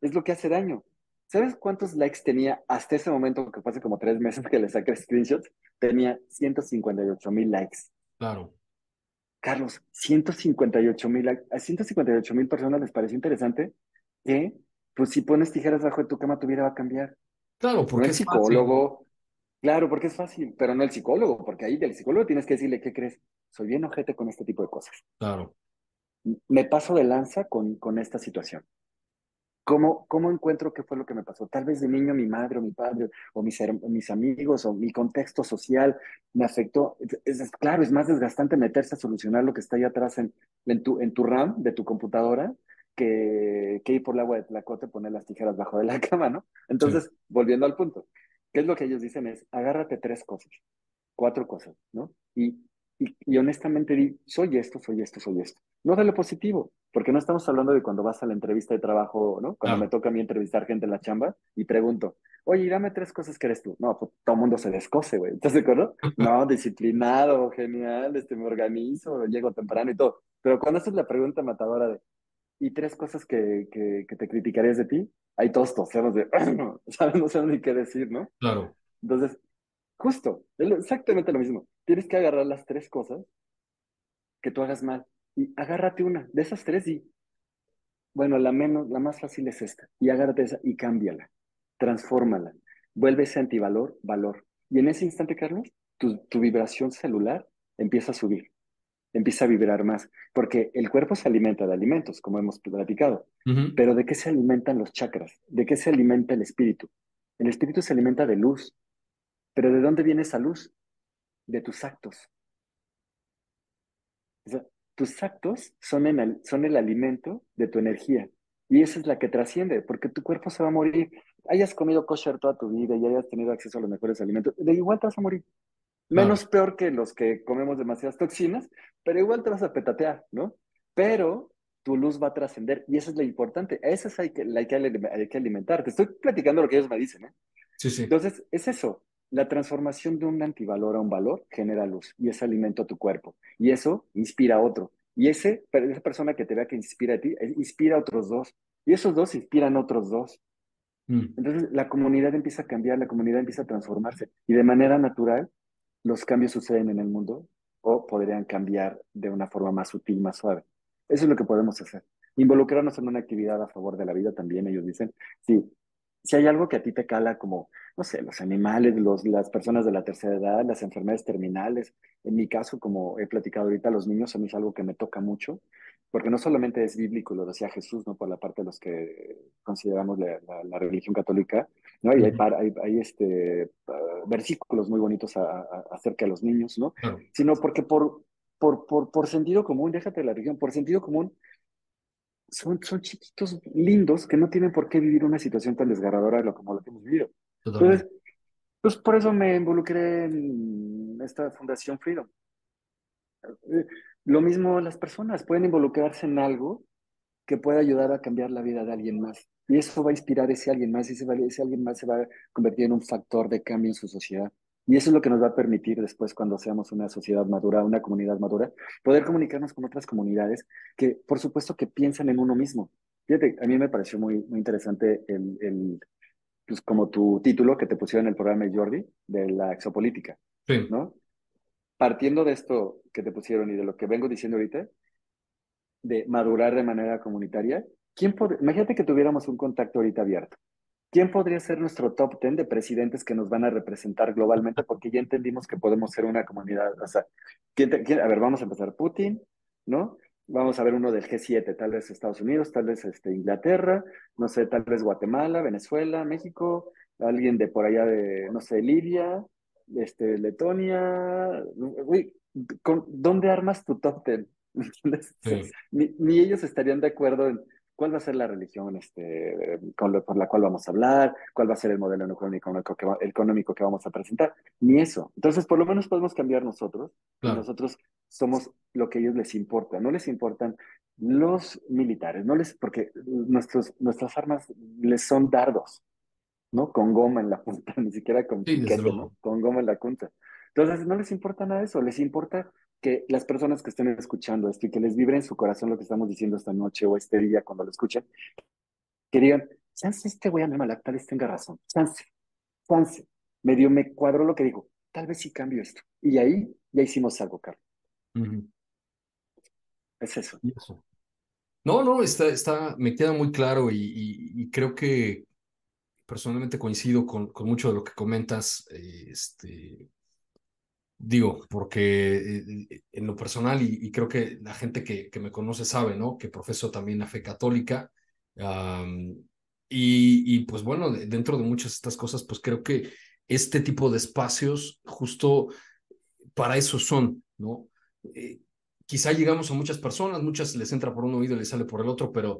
es lo que hace daño. ¿Sabes cuántos likes tenía hasta ese momento, que fue hace como tres meses que le saqué screenshots? Tenía 158 mil likes. Claro. Carlos, 158 mil likes. A 158 mil personas les pareció interesante que, pues si pones tijeras bajo de tu cama, tu vida va a cambiar. Claro, porque no es psicólogo. Claro, porque es fácil, pero no el psicólogo, porque ahí del psicólogo tienes que decirle, ¿qué crees? Soy bien ojete con este tipo de cosas. Claro. Me paso de lanza con, con esta situación. ¿Cómo, ¿Cómo encuentro qué fue lo que me pasó? Tal vez de niño mi madre o mi padre o mis, mis amigos o mi contexto social me afectó. Es, claro, es más desgastante meterse a solucionar lo que está ahí atrás en, en, tu, en tu RAM de tu computadora que, que ir por el agua de tlacote, poner las tijeras bajo de la (laughs) cama, ¿no? Entonces, volviendo al punto, ¿qué es lo que ellos dicen? Es agárrate tres cosas, cuatro cosas, ¿no? Y y, honestamente di, soy esto, soy esto, soy esto. No de lo positivo, porque no estamos hablando de cuando vas a la entrevista de trabajo, ¿no? Cuando me toca a mí entrevistar gente en la chamba y pregunto, oye, dame tres cosas que eres tú. No, pues todo el mundo se descose, güey. ¿Estás de acuerdo? (laughs) No, disciplinado, genial, este, me organizo, llego temprano y todo. Pero cuando haces la pregunta matadora de, ¿y tres cosas que, que, que te criticarías de ti? Ahí todos tosemos de, ¿sabes? (laughs) No sé ni qué decir, ¿no? Claro. Entonces, justo, exactamente lo mismo tienes que agarrar las tres cosas que tú hagas mal y agárrate una de esas tres y bueno, la menos, la más fácil es esta y agárrate esa y cámbiala, transfórmala, vuelve ese antivalor, valor. Y en ese instante, Carlos, tu, tu vibración celular empieza a subir, empieza a vibrar más, porque el cuerpo se alimenta de alimentos, como hemos platicado, pero ¿de qué se alimentan los chakras? ¿De qué se alimenta el espíritu? El espíritu se alimenta de luz, pero ¿de dónde viene esa luz? De tus actos. tus actos son, el, son el alimento de tu energía. Y esa es la que trasciende, porque tu cuerpo se va a morir. Hayas comido kosher toda tu vida y hayas tenido acceso a los mejores alimentos, de igual te vas a morir. Menos peor que los que comemos demasiadas toxinas, pero igual te vas a petatear, ¿no? Pero tu luz va a trascender y eso es lo importante. Esa es hay que, hay que, hay que alimentar. Te estoy platicando lo que ellos me dicen, ¿eh? Sí, sí. Entonces, es eso. La transformación de un antivalor a un valor genera luz y es alimento a tu cuerpo. Y eso inspira a otro. Y ese, esa persona que te vea que inspira a ti, eh, inspira a otros dos. Y esos dos inspiran a otros dos. Mm. Entonces la comunidad empieza a cambiar, la comunidad empieza a transformarse. Y de manera natural, los cambios suceden en el mundo o podrían cambiar de una forma más sutil, más suave. Eso es lo que podemos hacer. Involucrarnos en una actividad a favor de la vida también, ellos dicen. Sí, si hay algo que a ti te cala como, no sé, los animales, los, las personas de la tercera edad, las enfermedades terminales, en mi caso, como he platicado ahorita, los niños a mí es algo que me toca mucho, porque no solamente es bíblico, lo decía Jesús, ¿no? Por la parte de los que consideramos la, la, religión católica, ¿no? Y hay, hay, hay, este, uh, versículos muy bonitos acerca de los niños, ¿no? Sino porque por, por, por, por sentido común, déjate la religión, por sentido común, son, son chiquitos lindos que no tienen por qué vivir una situación tan desgarradora como la que hemos vivido. Entonces, pues por eso me involucré en esta Fundación Freedom. Eh, lo mismo las personas pueden involucrarse en algo que pueda ayudar a cambiar la vida de alguien más. Y eso va a inspirar a ese alguien más, y ese, ese alguien más se va a convertir en un factor de cambio en su sociedad. Y eso es lo que nos va a permitir después, cuando seamos una sociedad madura, una comunidad madura, poder comunicarnos con otras comunidades que, por supuesto, que piensan en uno mismo. Fíjate, a mí me pareció muy, muy interesante el, el pues, como tu título que te pusieron en el programa de Jordi, de la exopolítica, sí. ¿no? Partiendo de esto que te pusieron y de lo que vengo diciendo ahorita, de madurar de manera comunitaria, ¿quién imagínate que tuviéramos un contacto ahorita abierto ¿Quién podría ser nuestro top 10 de presidentes que nos van a representar globalmente? Porque ya entendimos que podemos ser una comunidad. O sea, a ver, vamos a empezar Putin, ¿no? Vamos a ver uno del G7, tal vez Estados Unidos, tal vez este, Inglaterra, no sé, tal vez Guatemala, Venezuela, México, alguien de por allá de, no sé, Libia, este, Letonia. Uy, ¿dónde armas tu top 10? (laughs) Ni, ni ellos estarían de acuerdo en cuál va a ser la religión este, por la cual vamos a hablar, cuál va a ser el modelo económico que, económico que vamos a presentar, ni eso. Entonces, por lo menos podemos cambiar nosotros. Nosotros somos lo que a ellos les importa. No les importan los militares, no les, porque nuestros, nuestras armas les son dardos, ¿no? Con goma en la punta, (laughs) ni siquiera con Con goma en la punta. Entonces, no les importa nada de eso, les importa que las personas que estén escuchando esto y que les vibre en su corazón lo que estamos diciendo esta noche o este día cuando lo escuchen, que digan, chance este güey a vez tenga razón, chance, chance, medio me cuadró lo que digo, tal vez sí cambio esto. Y ahí ya hicimos algo, Carlos. Es eso. No, no, está, está, me queda muy claro y, creo que personalmente coincido con, con, mucho de lo que comentas. este, Digo, porque eh, eh, en lo personal, y, creo que la gente que, que, me conoce sabe, ¿no? Que profeso también la fe católica. y, y, pues bueno, dentro de muchas de estas cosas, pues creo que este tipo de espacios justo para eso son, ¿no? Eh, quizá llegamos a muchas personas, muchas les entra por un oído y les sale por el otro, pero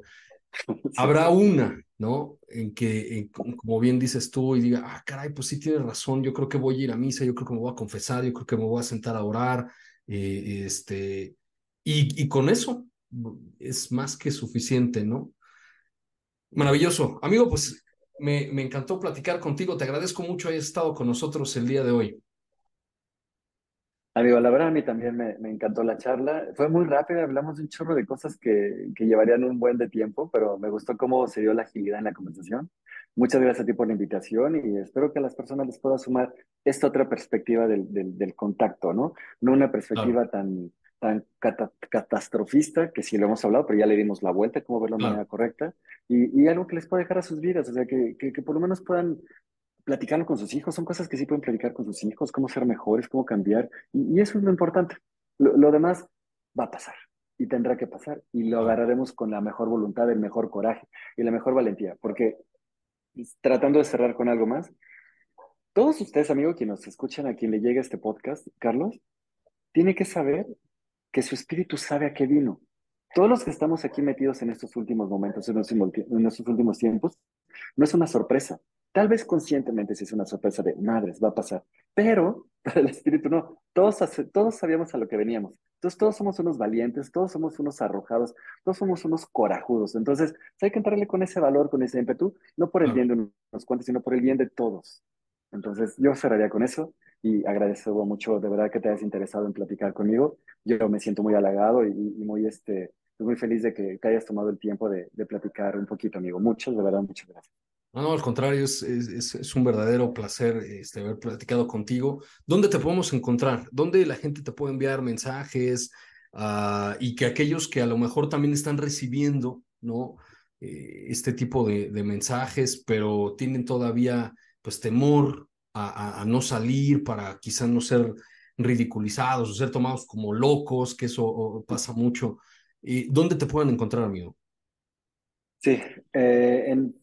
(laughs) Habrá una, ¿no? En que, como bien dices tú, y diga, ah, caray, pues sí tienes razón, yo creo que voy a ir a misa, yo creo que me voy a confesar, yo creo que me voy a sentar a orar, eh, este, y, y con eso es más que suficiente, ¿no? Maravilloso. Amigo, pues me, me encantó platicar contigo, te agradezco mucho hayas estado con nosotros el día de hoy. Amigo, la verdad a mí también me, encantó la charla. Fue muy rápida, hablamos de un chorro de cosas que, que, llevarían un buen de tiempo, pero me gustó cómo se dio la agilidad en la conversación. Muchas gracias a ti por la invitación y espero que a las personas les pueda sumar esta otra perspectiva del, del, contacto, ¿no? No una perspectiva tan, tan catastrofista, que sí lo hemos hablado, pero ya le dimos la vuelta, cómo verlo de manera correcta, y, y, algo que les pueda dejar a sus vidas, o sea, que, que, que por lo menos puedan platicarlo con sus hijos, son cosas que sí pueden platicar con sus hijos, cómo ser mejores, cómo cambiar, y, eso es lo importante. Lo, demás va a pasar y tendrá que pasar y lo agarraremos con la mejor voluntad, el mejor coraje y la mejor valentía, porque tratando de cerrar con algo más, todos ustedes, amigos, que nos escuchan, a quien le llegue este podcast, Carlos, tiene que saber que su espíritu sabe a qué vino. Todos los que estamos aquí metidos en estos últimos momentos, en estos últimos tiempos, no es una sorpresa. Tal vez conscientemente si es una sorpresa de madres, va a pasar, pero (laughs) para el espíritu no, todos, todos sabíamos a lo que veníamos. Entonces todos somos unos valientes, todos somos unos arrojados, todos somos unos corajudos. Entonces hay que entrarle con ese valor, con ese ímpetu, no por el bien de unos cuantos, sino por el bien de todos. Entonces yo cerraría con eso y agradezco mucho de verdad que te hayas interesado en platicar conmigo. Yo me siento muy halagado y, muy, este, muy feliz de que, te hayas tomado el tiempo de, de platicar un poquito, amigo. Muchas, de verdad, muchas gracias. No, al contrario, es, es, un verdadero placer este, haber platicado contigo. ¿Dónde te podemos encontrar? ¿Dónde la gente te puede enviar mensajes? Ah, y que aquellos que a lo mejor también están recibiendo ¿no? Eh, este tipo de, mensajes, pero tienen todavía pues temor a, no salir para quizás no ser ridiculizados o ser tomados como locos, que eso pasa mucho. ¿Y dónde te pueden encontrar, amigo? Sí, eh, en,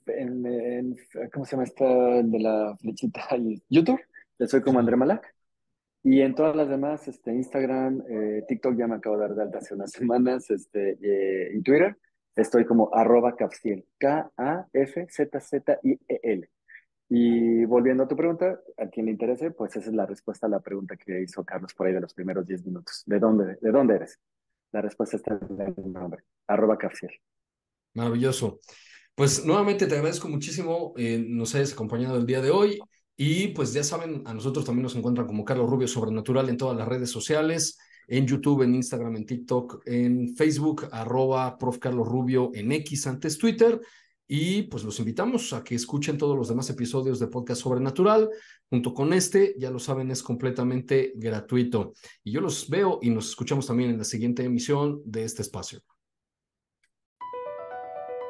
¿cómo se llama esta de la flechita? (laughs) YouTube, soy como André Malak. Y en todas las demás, este, Instagram, eh, TikTok ya me acabo de dar de alta hace unas (laughs) semanas, este, eh, y Twitter, estoy como arroba Kafziel, K-A-F-Z-Z-I-E-L. Y volviendo a tu pregunta, a quien le interese, pues esa es la respuesta a la pregunta que hizo Carlos por ahí de los primeros 10 minutos. ¿De dónde, de dónde eres? La respuesta está en el nombre, arroba Kafziel. Maravilloso. Pues nuevamente te agradezco muchísimo, eh, nos hayas acompañado el día de hoy. Y pues ya saben, a nosotros también nos encuentran como Carlos Rubio Sobrenatural en todas las redes sociales, en YouTube, en Instagram, en TikTok, en Facebook, arroba Prof. En X, antes Twitter. Y pues los invitamos a que escuchen todos los demás episodios de Podcast Sobrenatural. Junto con este, ya lo saben, es completamente gratuito. Y yo los veo y nos escuchamos también en la siguiente emisión de este espacio.